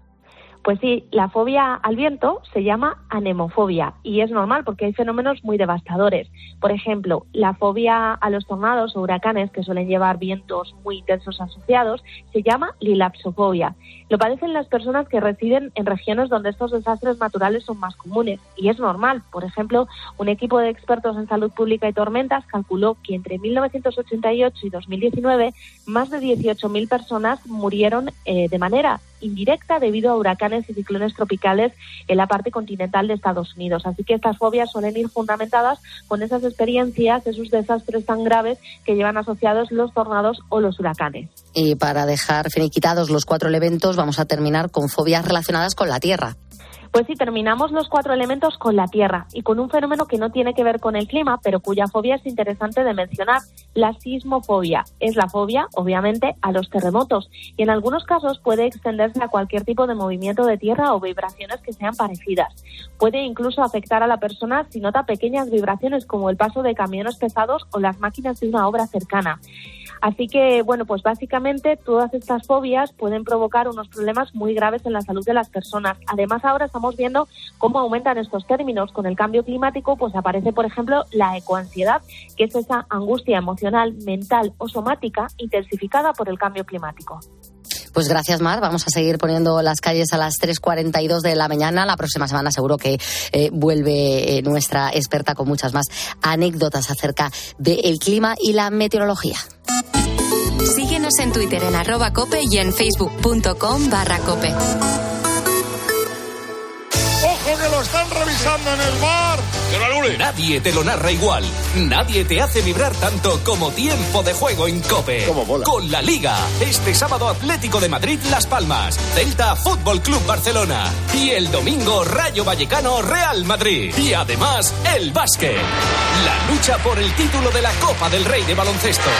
Pues sí, la fobia al viento se llama anemofobia y es normal porque hay fenómenos muy devastadores. Por ejemplo, la fobia a los tornados o huracanes que suelen llevar vientos muy intensos asociados se llama lilapsofobia. Lo padecen las personas que residen en regiones donde estos desastres naturales son más comunes y es normal. Por ejemplo, un equipo de expertos en salud pública y tormentas calculó que entre 1988 y 2019 más de 18.000 personas murieron eh, de manera indirecta debido a huracanes y ciclones tropicales en la parte continental de Estados Unidos. Así que estas fobias suelen ir fundamentadas con esas experiencias, esos desastres tan graves que llevan asociados los tornados o los huracanes. Y para dejar finiquitados los cuatro elementos, vamos a terminar con fobias relacionadas con la Tierra. Pues sí, terminamos los cuatro elementos con la Tierra y con un fenómeno que no tiene que ver con el clima, pero cuya fobia es interesante de mencionar, la sismofobia. Es la fobia, obviamente, a los terremotos y en algunos casos puede extenderse a cualquier tipo de movimiento de tierra o vibraciones que sean parecidas. Puede incluso afectar a la persona si nota pequeñas vibraciones como el paso de camiones pesados o las máquinas de una obra cercana. Así que, bueno, pues básicamente todas estas fobias pueden provocar unos problemas muy graves en la salud de las personas. Además, ahora estamos viendo cómo aumentan estos términos. Con el cambio climático, pues aparece, por ejemplo, la ecoansiedad, que es esa angustia emocional, mental o somática intensificada por el cambio climático. Pues gracias, Mar. Vamos a seguir poniendo las calles a las 3.42 de la mañana. La próxima semana seguro que eh, vuelve eh, nuestra experta con muchas más anécdotas acerca del clima y la meteorología. Síguenos en Twitter en arroba cope y en facebook.com barra cope. ¡Ojo que lo están revisando en el bar! Nadie te lo narra igual. Nadie te hace vibrar tanto como tiempo de juego en Cope. Con la Liga. Este sábado Atlético de Madrid Las Palmas. Celta Fútbol Club Barcelona. Y el domingo Rayo Vallecano Real Madrid. Y además el básquet. La lucha por el título de la Copa del Rey de Baloncesto.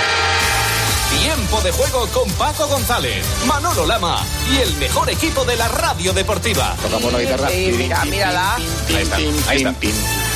Tiempo de juego con Paco González, Manolo Lama y el mejor equipo de la radio deportiva. Tocamos la guitarra. mira, mírala. Ahí está, ahí está.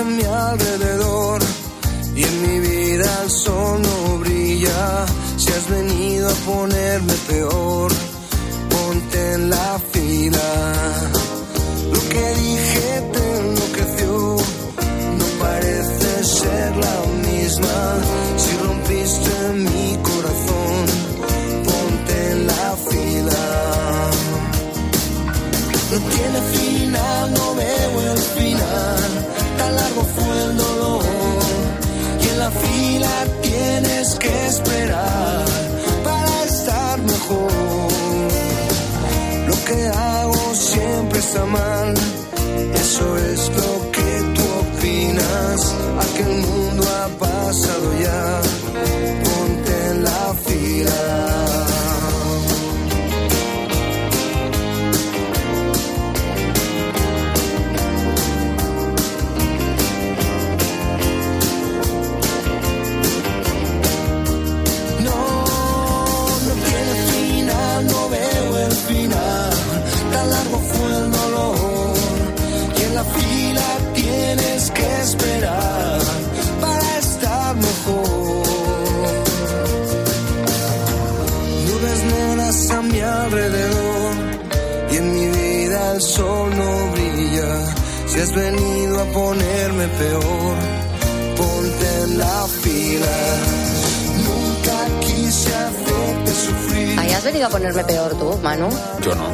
En mi alrededor y en mi vida el sol no brilla. Si has venido a ponerme peor, ponte en la fila. Lo que dije tienes Si has venido a ponerme peor, ponte en la fila. Nunca quise hacerte sufrir. Ahí has venido a ponerme peor tú, Manu. Yo no.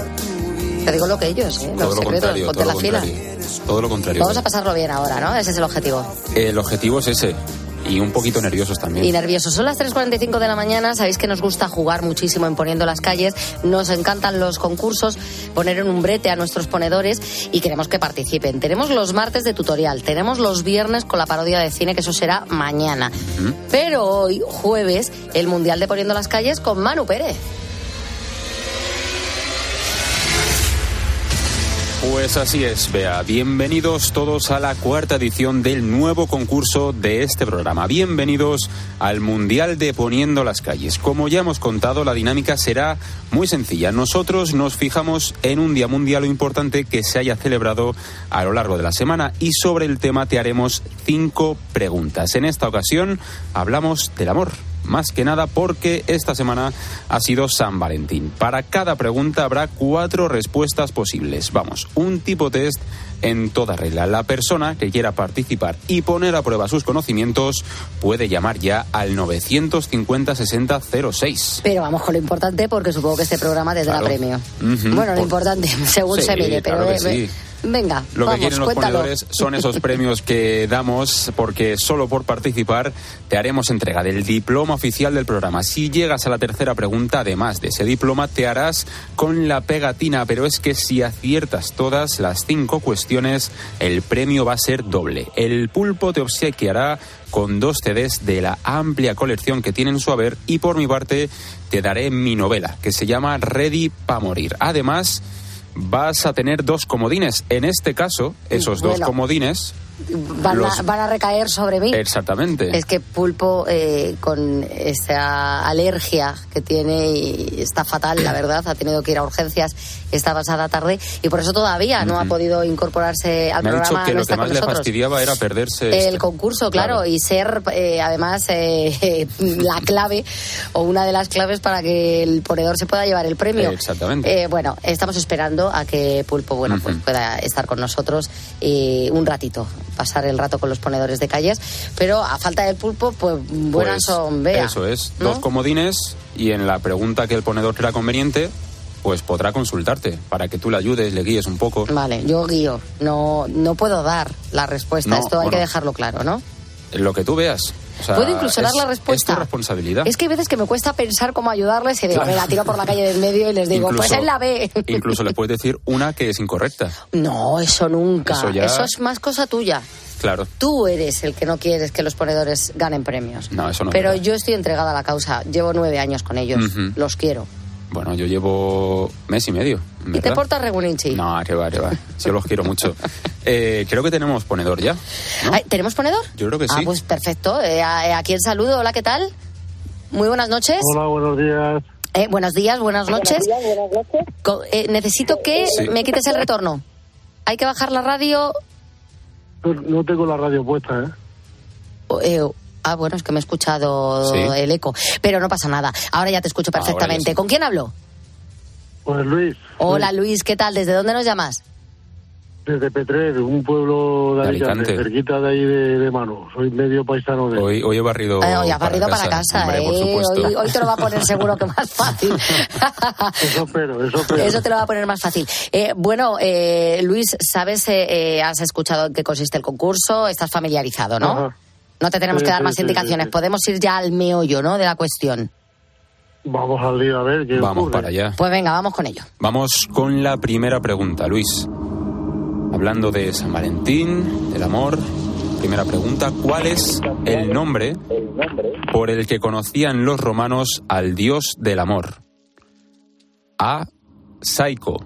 Te digo lo que ellos, ¿eh? Todo Los lo secretos, contrario, ponte todo la lo fila. contrario. Todo lo contrario. Vamos a pasarlo bien ahora, ¿no? Ese es el objetivo. El objetivo es ese. Y un poquito nerviosos también. Y nerviosos. Son las 3.45 de la mañana. Sabéis que nos gusta jugar muchísimo en Poniendo las Calles. Nos encantan los concursos, poner en un brete a nuestros ponedores y queremos que participen. Tenemos los martes de tutorial, tenemos los viernes con la parodia de cine, que eso será mañana. Pero hoy, jueves, el Mundial de Poniendo las Calles con Manu Pérez. Pues así es, Bea. Bienvenidos todos a la cuarta edición del nuevo concurso de este programa. Bienvenidos al Mundial de Poniendo las Calles. Como ya hemos contado, la dinámica será muy sencilla. Nosotros nos fijamos en un día mundial o importante que se haya celebrado a lo largo de la semana y sobre el tema te haremos cinco preguntas. En esta ocasión hablamos del amor. Más que nada porque esta semana ha sido San Valentín. Para cada pregunta habrá cuatro respuestas posibles. Vamos, un tipo test en toda regla. La persona que quiera participar y poner a prueba sus conocimientos puede llamar ya al 950-6006. Pero vamos con lo importante porque supongo que este programa te dará Claro. premio. Bueno, lo por- importante, según Sí, se mire, pero que eh, sí. Venga, Lo vamos, que quieren los cuéntalo. ponedores son esos premios que damos porque solo por participar te haremos entrega del diploma oficial del programa. Si llegas a la tercera pregunta, además de ese diploma, te harás con la pegatina, pero es que si aciertas todas las cinco cuestiones, el premio va a ser doble. El pulpo te obsequiará con dos CDs de la amplia colección que tiene en su haber y por mi parte te daré mi novela que se llama Ready pa' morir. Además, vas a tener dos comodines. En este caso, esos dos comodines, Van, los- a, van a recaer sobre mí. exactamente. Es que Pulpo, eh, con esta alergia que tiene, y está fatal, la verdad, ha tenido que ir a urgencias esta pasada tarde y por eso todavía no ha podido incorporarse al Me ha dicho programa. que no lo que más le fastidiaba era perderse El este. concurso, claro, y ser eh, además eh, la clave o una de las claves para que el ponedor se pueda llevar el premio. Eh, exactamente. Eh, bueno, estamos esperando a que Pulpo bueno, pues pueda estar con nosotros eh, un ratito, pasar el rato con los ponedores de calles, pero a falta del Pulpo, pues buenas Pues, son, vea. Eso es, ¿no? dos comodines y en la pregunta que el ponedor crea conveniente, pues podrá consultarte para que tú le ayudes, le guíes un poco. Vale, yo guío, no, no puedo dar la respuesta, No, esto hay que dejarlo claro, ¿no? Lo que tú veas. O sea, ¿Puedo incluso dar la respuesta? Es tu responsabilidad. Es que hay veces que me cuesta pensar cómo ayudarles y digo, Claro. venga, tiro por la calle del medio y les digo, Incluso- pues es la B. Incluso le puedes decir una que es incorrecta. No, eso nunca. Eso ya- es más cosa tuya. Claro. Tú eres el que no quieres que los ponedores ganen premios. No, eso no. Pero yo estoy entregada a la causa. Llevo nueve años con ellos. Los quiero. Bueno, yo llevo mes y medio. en ¿Y te verdad. portas regulinchi? No, que va, que va. Yo los quiero mucho. Eh, creo que tenemos ponedor ya. ¿Tenemos ponedor? Yo creo que Ah, sí. pues perfecto. Eh, a, a quién saludo? Hola, ¿qué tal? Muy buenas noches. Hola, buenos días. Eh, buenos días, buenas noches. Co- eh, necesito que Sí. me quites el retorno. Hay que bajar la radio. No, no tengo la radio puesta, ¿eh? Ah, bueno, es que me he escuchado Sí. el eco. Pero no pasa nada. Ahora ya te escucho perfectamente. sí. ¿Con quién hablo? Pues Luis, Hola, Luis, ¿qué tal? ¿Desde dónde nos llamas? desde Petrer, un pueblo de, De Alicante, Alicante. cerquita de ahí de, de Manu. Soy medio paisano de... Hoy, hoy he barrido. Eh, hoy has barrido para casa, Hombre, por ¿eh? supuesto. Hoy, hoy te lo va a poner seguro que más fácil. Eso espero, eso espero. Eso te lo va a poner más fácil. Eh, bueno, eh, Luis, ¿sabes? eh, eh, ¿Has escuchado en qué consiste el concurso? Estás familiarizado, ¿no? Ajá. No te tenemos Sí, que dar sí, más sí, indicaciones. sí, sí. Podemos ir ya al meollo, ¿no? De la cuestión. Vamos al día a ver qué Vamos ocurre. para allá. Pues venga, vamos con ello. Vamos con la primera pregunta, Luis. Hablando de San Valentín, del amor. Primera pregunta, ¿cuál es el nombre por el que conocían los romanos al dios del amor? A. Saico.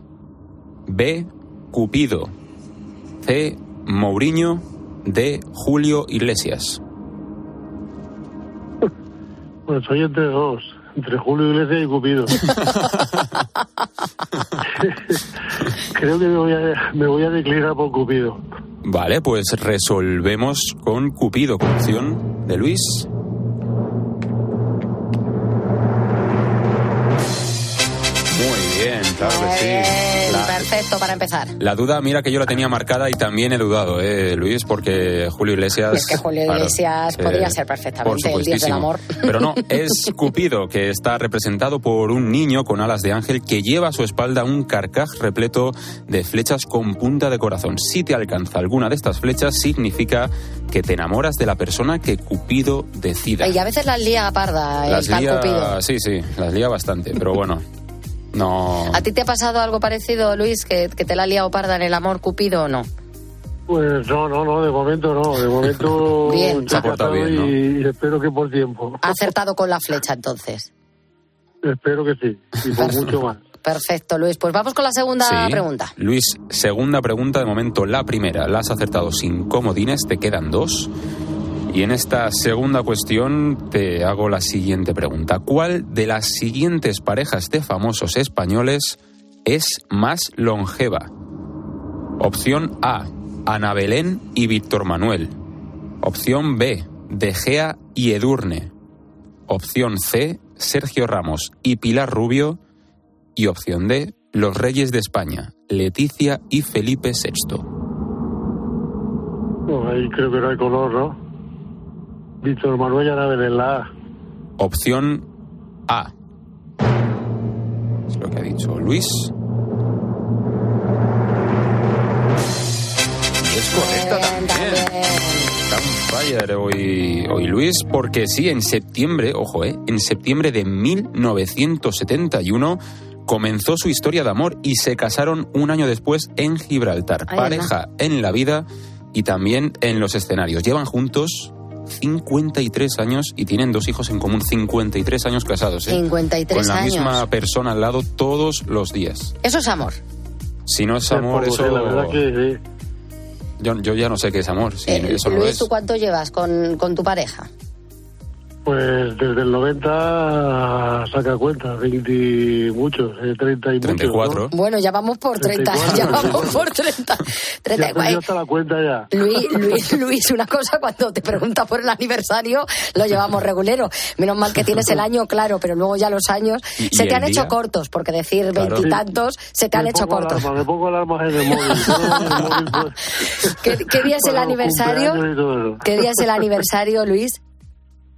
B. Cupido. C. Mourinho. D. Julio Iglesias. Pues soy entre dos, entre Julio Iglesias y Cupido. Creo que me voy, a, me voy a declinar por Cupido. Vale, pues resolvemos con Cupido, con opción de Luis. Muy bien, claro que sí. Perfecto para empezar. La duda, mira que yo la tenía marcada y también he dudado, ¿eh, Luis? Porque Julio Iglesias... Es que Julio claro, Iglesias eh, podría ser perfectamente el dios del amor. Pero no, es Cupido, que está representado por un niño con alas de ángel que lleva a su espalda un carcaj repleto de flechas con punta de corazón. Si te alcanza alguna de estas flechas, significa que te enamoras de la persona que Cupido decida. Y a veces las lía parda el Las lía, Cupido. sí, sí, las lía bastante, pero bueno, no... ¿A ti te ha pasado algo parecido, Luis, que, que te la ha liado parda en el amor Cupido o no? Pues no, no, no, de momento no. De momento Bien. Se ha portado bien, ¿no? y, y espero que por tiempo. Ha acertado con la flecha entonces. Espero que sí. Y por mucho más. Perfecto, Luis. Pues vamos con la segunda Sí. pregunta. Luis, segunda pregunta. De momento, la primera la has acertado sin comodines, te quedan dos. Y en esta segunda cuestión te hago la siguiente pregunta. ¿Cuál de las siguientes parejas de famosos españoles es más longeva? Opción A, Ana Belén y Víctor Manuel. Opción B, De Gea y Edurne. Opción C, Sergio Ramos y Pilar Rubio. Y opción D, los reyes de España, Leticia y Felipe VI. No, ahí creo que no hay color, ¿no? Víctor Manuel Ana Belén, la A. Opción A. Es lo que ha dicho Luis. Y es correcta también. Tan fire hoy, hoy Luis, porque sí, en septiembre, ojo, eh, en septiembre de 1971 comenzó su historia de amor y se casaron un año después en Gibraltar. Ay, Pareja en la vida y también en los escenarios. Llevan juntos 53 años y tienen dos hijos en común, 53 años casados. ¿eh? 53 Con la años. misma persona al lado todos los días. Eso es amor. Si no es amor, eso... la verdad que sí. yo, yo ya no sé qué es amor, si Eh, eso no lo Luis, es. ¿tú cuánto llevas con, con tu pareja? Pues desde el 90 saca cuenta, 20 y muchos, eh, 30 y muchos. 34. ¿no? Bueno, ya vamos por 30. 34, Ya vamos 34. por 30. 30 Ya hasta la cuenta ya. Luis, Luis, Luis, una cosa, cuando te pregunta por el aniversario, lo llevamos regulero. Menos mal que tienes el año claro, pero luego ya los años ¿Y- y se te el han hecho día? cortos, porque decir Claro. veintitantos se te han hecho cortos. alarma, me pongo alarmas en el móvil. todo en el móvil, ¿Qué, qué día es el aniversario? y. ¿Qué día es el aniversario, Luis?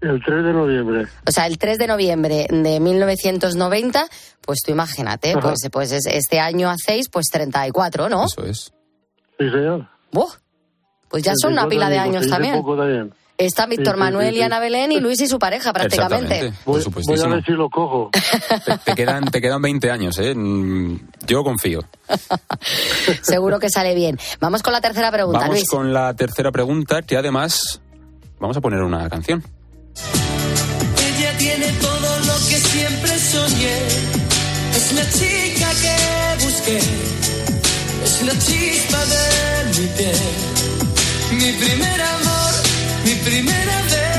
El 3 de noviembre. O sea, el 3 de noviembre de 1990, pues tú imagínate, Ajá. pues, pues es- este año hacéis pues 34, ¿no? Eso es. Sí, señor. ¡Buh! Pues ya son una 34 pila de años también. poco también. Está Víctor Sí, sí, Manuel sí, y sí. Ana Belén y Luis y su pareja prácticamente. Por Voy, voy a ver si lo cojo. Te, te quedan, te quedan 20 años, ¿eh? Mm, Yo confío. Seguro que sale bien. Vamos con la tercera pregunta, Vamos Luis. con la tercera pregunta, que además vamos a poner una canción. Ella tiene todo lo que siempre soñé. Es la chica que busqué. Es la chispa de mi piel. Mi primer amor, mi primera vez.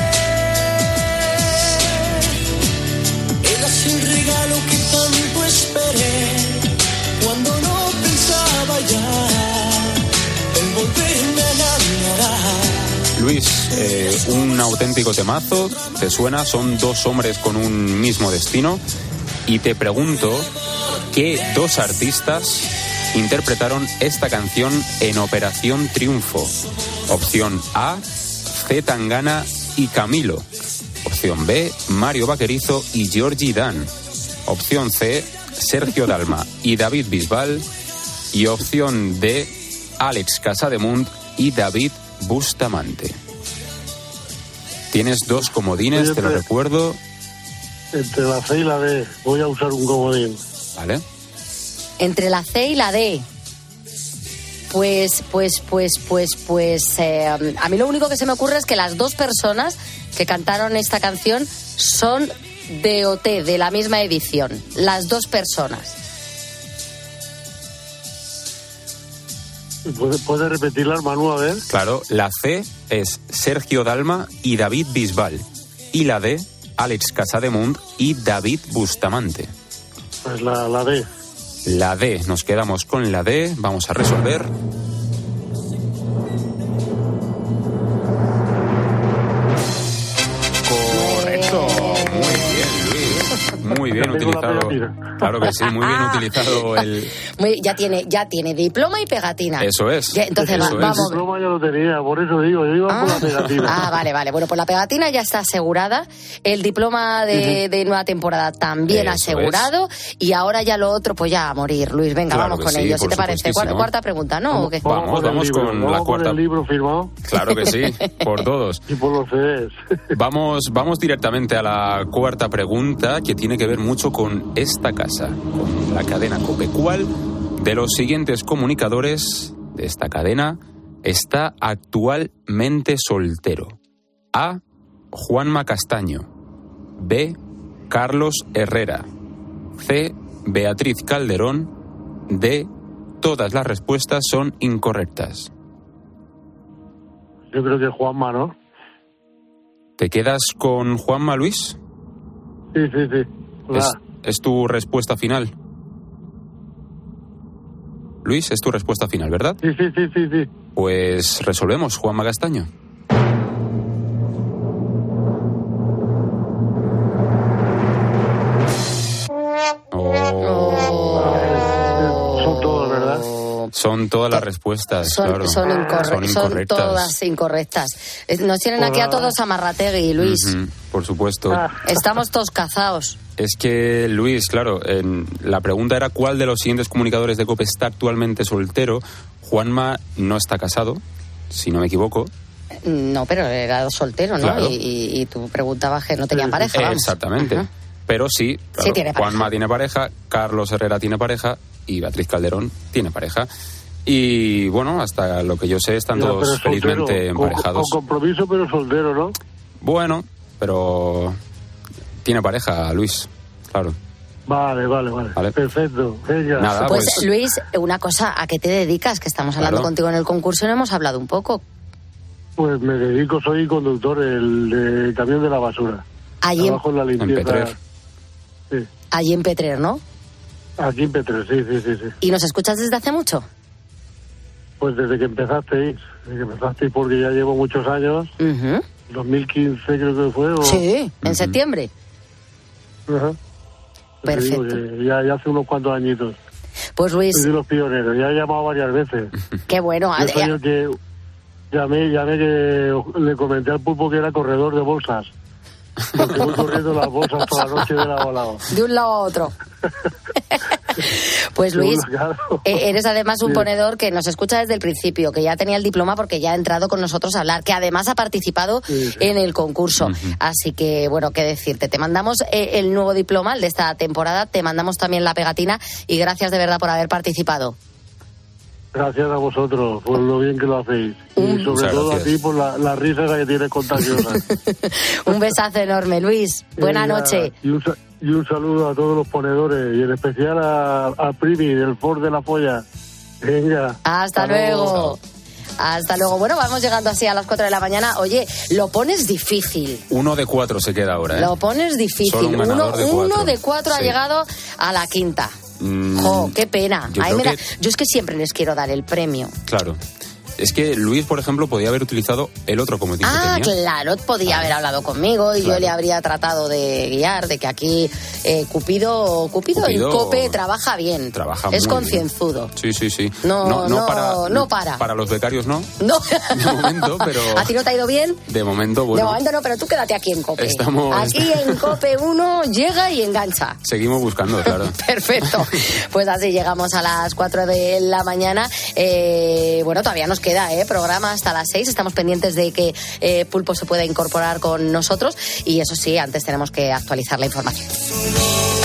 Era sin regalo que tanto esperé. Cuando no pensaba ya en volverme a enamorar. Luis, eh, un auténtico temazo, ¿te suena? Son dos hombres con un mismo destino. Y te pregunto, ¿qué dos artistas interpretaron esta canción en Operación Triunfo? Opción A, C. Tangana y Camilo. Opción B, Mario Vaquerizo y Georgie Dan. Opción C, Sergio Dalma y David Bisbal. Y opción D, Alex Casademunt y David Bustamante. Tienes dos comodines, Oye, te lo pero- recuerdo. Entre la C y la D voy a usar un comodín. ¿Vale? Entre la C y la D. Pues, pues, pues, pues, pues. eh, a mí lo único que se me ocurre es que las dos personas que cantaron esta canción son de OT, de la misma edición. Las dos personas. ¿Puede, puede repetirla, Manu, a ver? Claro, la C es Sergio Dalma y David Bisbal. Y la D, Alex Casademunt y David Bustamante. Pues la, la D. La D, nos quedamos con la D, vamos a resolver. Bien utilizado. Claro que sí, muy bien utilizado el. Muy- ya tiene, ya tiene diploma y pegatina. Eso es. Ya, entonces va- Eso es. vamos. El diploma yo lo tenía, por eso digo, yo iba con la pegatina. Ah, vale, vale. Bueno, pues la pegatina ya está asegurada. El diploma de, de nueva temporada también Eso asegurado. Y ahora ya lo otro, pues ya a morir. Luis, venga, Claro vamos con sí, ello. Si por te parece. Cuarta pregunta, ¿no? ¿O qué? Vamos, con vamos libro, con vamos la con cuarta. el libro firmado Claro que sí, por todos. y por los CDs. Vamos, vamos directamente a la cuarta pregunta que tiene que ver mucho con esta casa, con la cadena COPE. ¿Cuál de los siguientes comunicadores de esta cadena está actualmente soltero? A. Juanma Castaño. B. Carlos Herrera. C. Beatriz Calderón. D. Todas las respuestas son incorrectas. Yo creo que Juanma, ¿no? ¿Te quedas con Juanma Luis? Sí, sí, sí. ¿Es, es tu respuesta final? Luis, es tu respuesta final, ¿verdad? Sí, sí, sí, sí, sí. Pues resolvemos, Juanma Castaño. Son todas las respuestas, Son, claro. son, incorre- Son son incorrectas. todas incorrectas. Eh, Nos tienen aquí a todos a Marrategui, Luis. Por supuesto. Estamos todos cazados. Es que, Luis, claro, en- la pregunta era cuál de los siguientes comunicadores de COPE está actualmente soltero. Juanma no está casado, si no me equivoco. No, pero era soltero, ¿no? Claro. Y, y- y tú preguntabas que no tenían pareja. vamos. Exactamente. Ajá. Pero sí, claro, tiene pareja. Juanma tiene pareja, Carlos Herrera tiene pareja y Beatriz Calderón tiene pareja. Y bueno, hasta lo que yo sé, están pero todos soltero, felizmente con- emparejados. Con, compromiso, pero soltero, ¿no? Bueno, pero tiene pareja, Luis, claro. Vale, vale, vale. Perfecto. Nada, Pues, pues- Luis, una cosa, ¿a qué te dedicas? Que estamos hablando Claro. contigo en el concurso y no hemos hablado un poco. Pues me dedico, soy conductor el de camión de la basura. Allí en- Trabajo en la limpieza. Petrer. Sí. Allí en Petrer, ¿no? Aquí en Petrer, sí, sí, sí, sí. ¿Y nos escuchas desde hace mucho? Pues desde que empezasteis, desde que empezasteis porque ya llevo muchos años, Ujú. 2015 creo que fue. O... Sí, en septiembre. Ajá. Perfecto. ya, ya hace unos cuantos añitos. Pues Luis, Soy de los pioneros, ya he llamado varias veces. qué bueno. El que llamé, llamé que le comenté al pulpo que era corredor de bolsas. Porque voy corriendo las bolsas toda la noche de lado a lado. De un lado a otro. pues Luis, eh, eres además un Sí. ponedor que nos escucha desde el principio, que ya tenía el diploma porque ya ha entrado con nosotros a hablar, que además ha participado en el concurso. Así que, bueno, qué decirte. Te mandamos eh, el nuevo diploma, el de esta temporada, te mandamos también la pegatina y gracias de verdad por haber participado. Gracias a vosotros por lo bien que lo hacéis. Y sobre Muchas todo a ti por la, la risa que tienes contagiosa. Un besazo enorme, Luis. Buena noche. Y un, sa- y un saludo a todos los ponedores y en especial a, a Primi del Ford de la Polla. Venga. Hasta luego. Hasta luego. Bueno, vamos llegando así a las 4 de la mañana. Oye, lo pones difícil. Uno de cuatro se queda ahora, ¿eh? Lo pones difícil. Solo un uno, de uno cuatro. de cuatro ha llegado a la quinta. Mm, Jo, qué pena. yo da- Yo es que siempre les quiero dar el premio. Claro. Es que Luis, por ejemplo, podía haber utilizado el otro comodín Ah, que tenía. claro, podía haber hablado conmigo y yo le habría tratado de guiar, de que aquí eh, Cupido, Cupido, Cupido en COPE trabaja bien. Trabaja es concienzudo. Sí, sí, sí. No, no, no para. Para los becarios no, No. de momento, pero ¿A ti no te ha ido bien? de momento, De bueno, momento no, pero tú quédate aquí en COPE. Estamos- Aquí en COPE uno llega y engancha. seguimos buscando, claro. Perfecto. Pues así llegamos a las 4 de la mañana. Eh, bueno, todavía nos queda eh, programa hasta las 6. Estamos pendientes de que eh, Pulpo se pueda incorporar con nosotros. Y eso sí, antes tenemos que actualizar la información.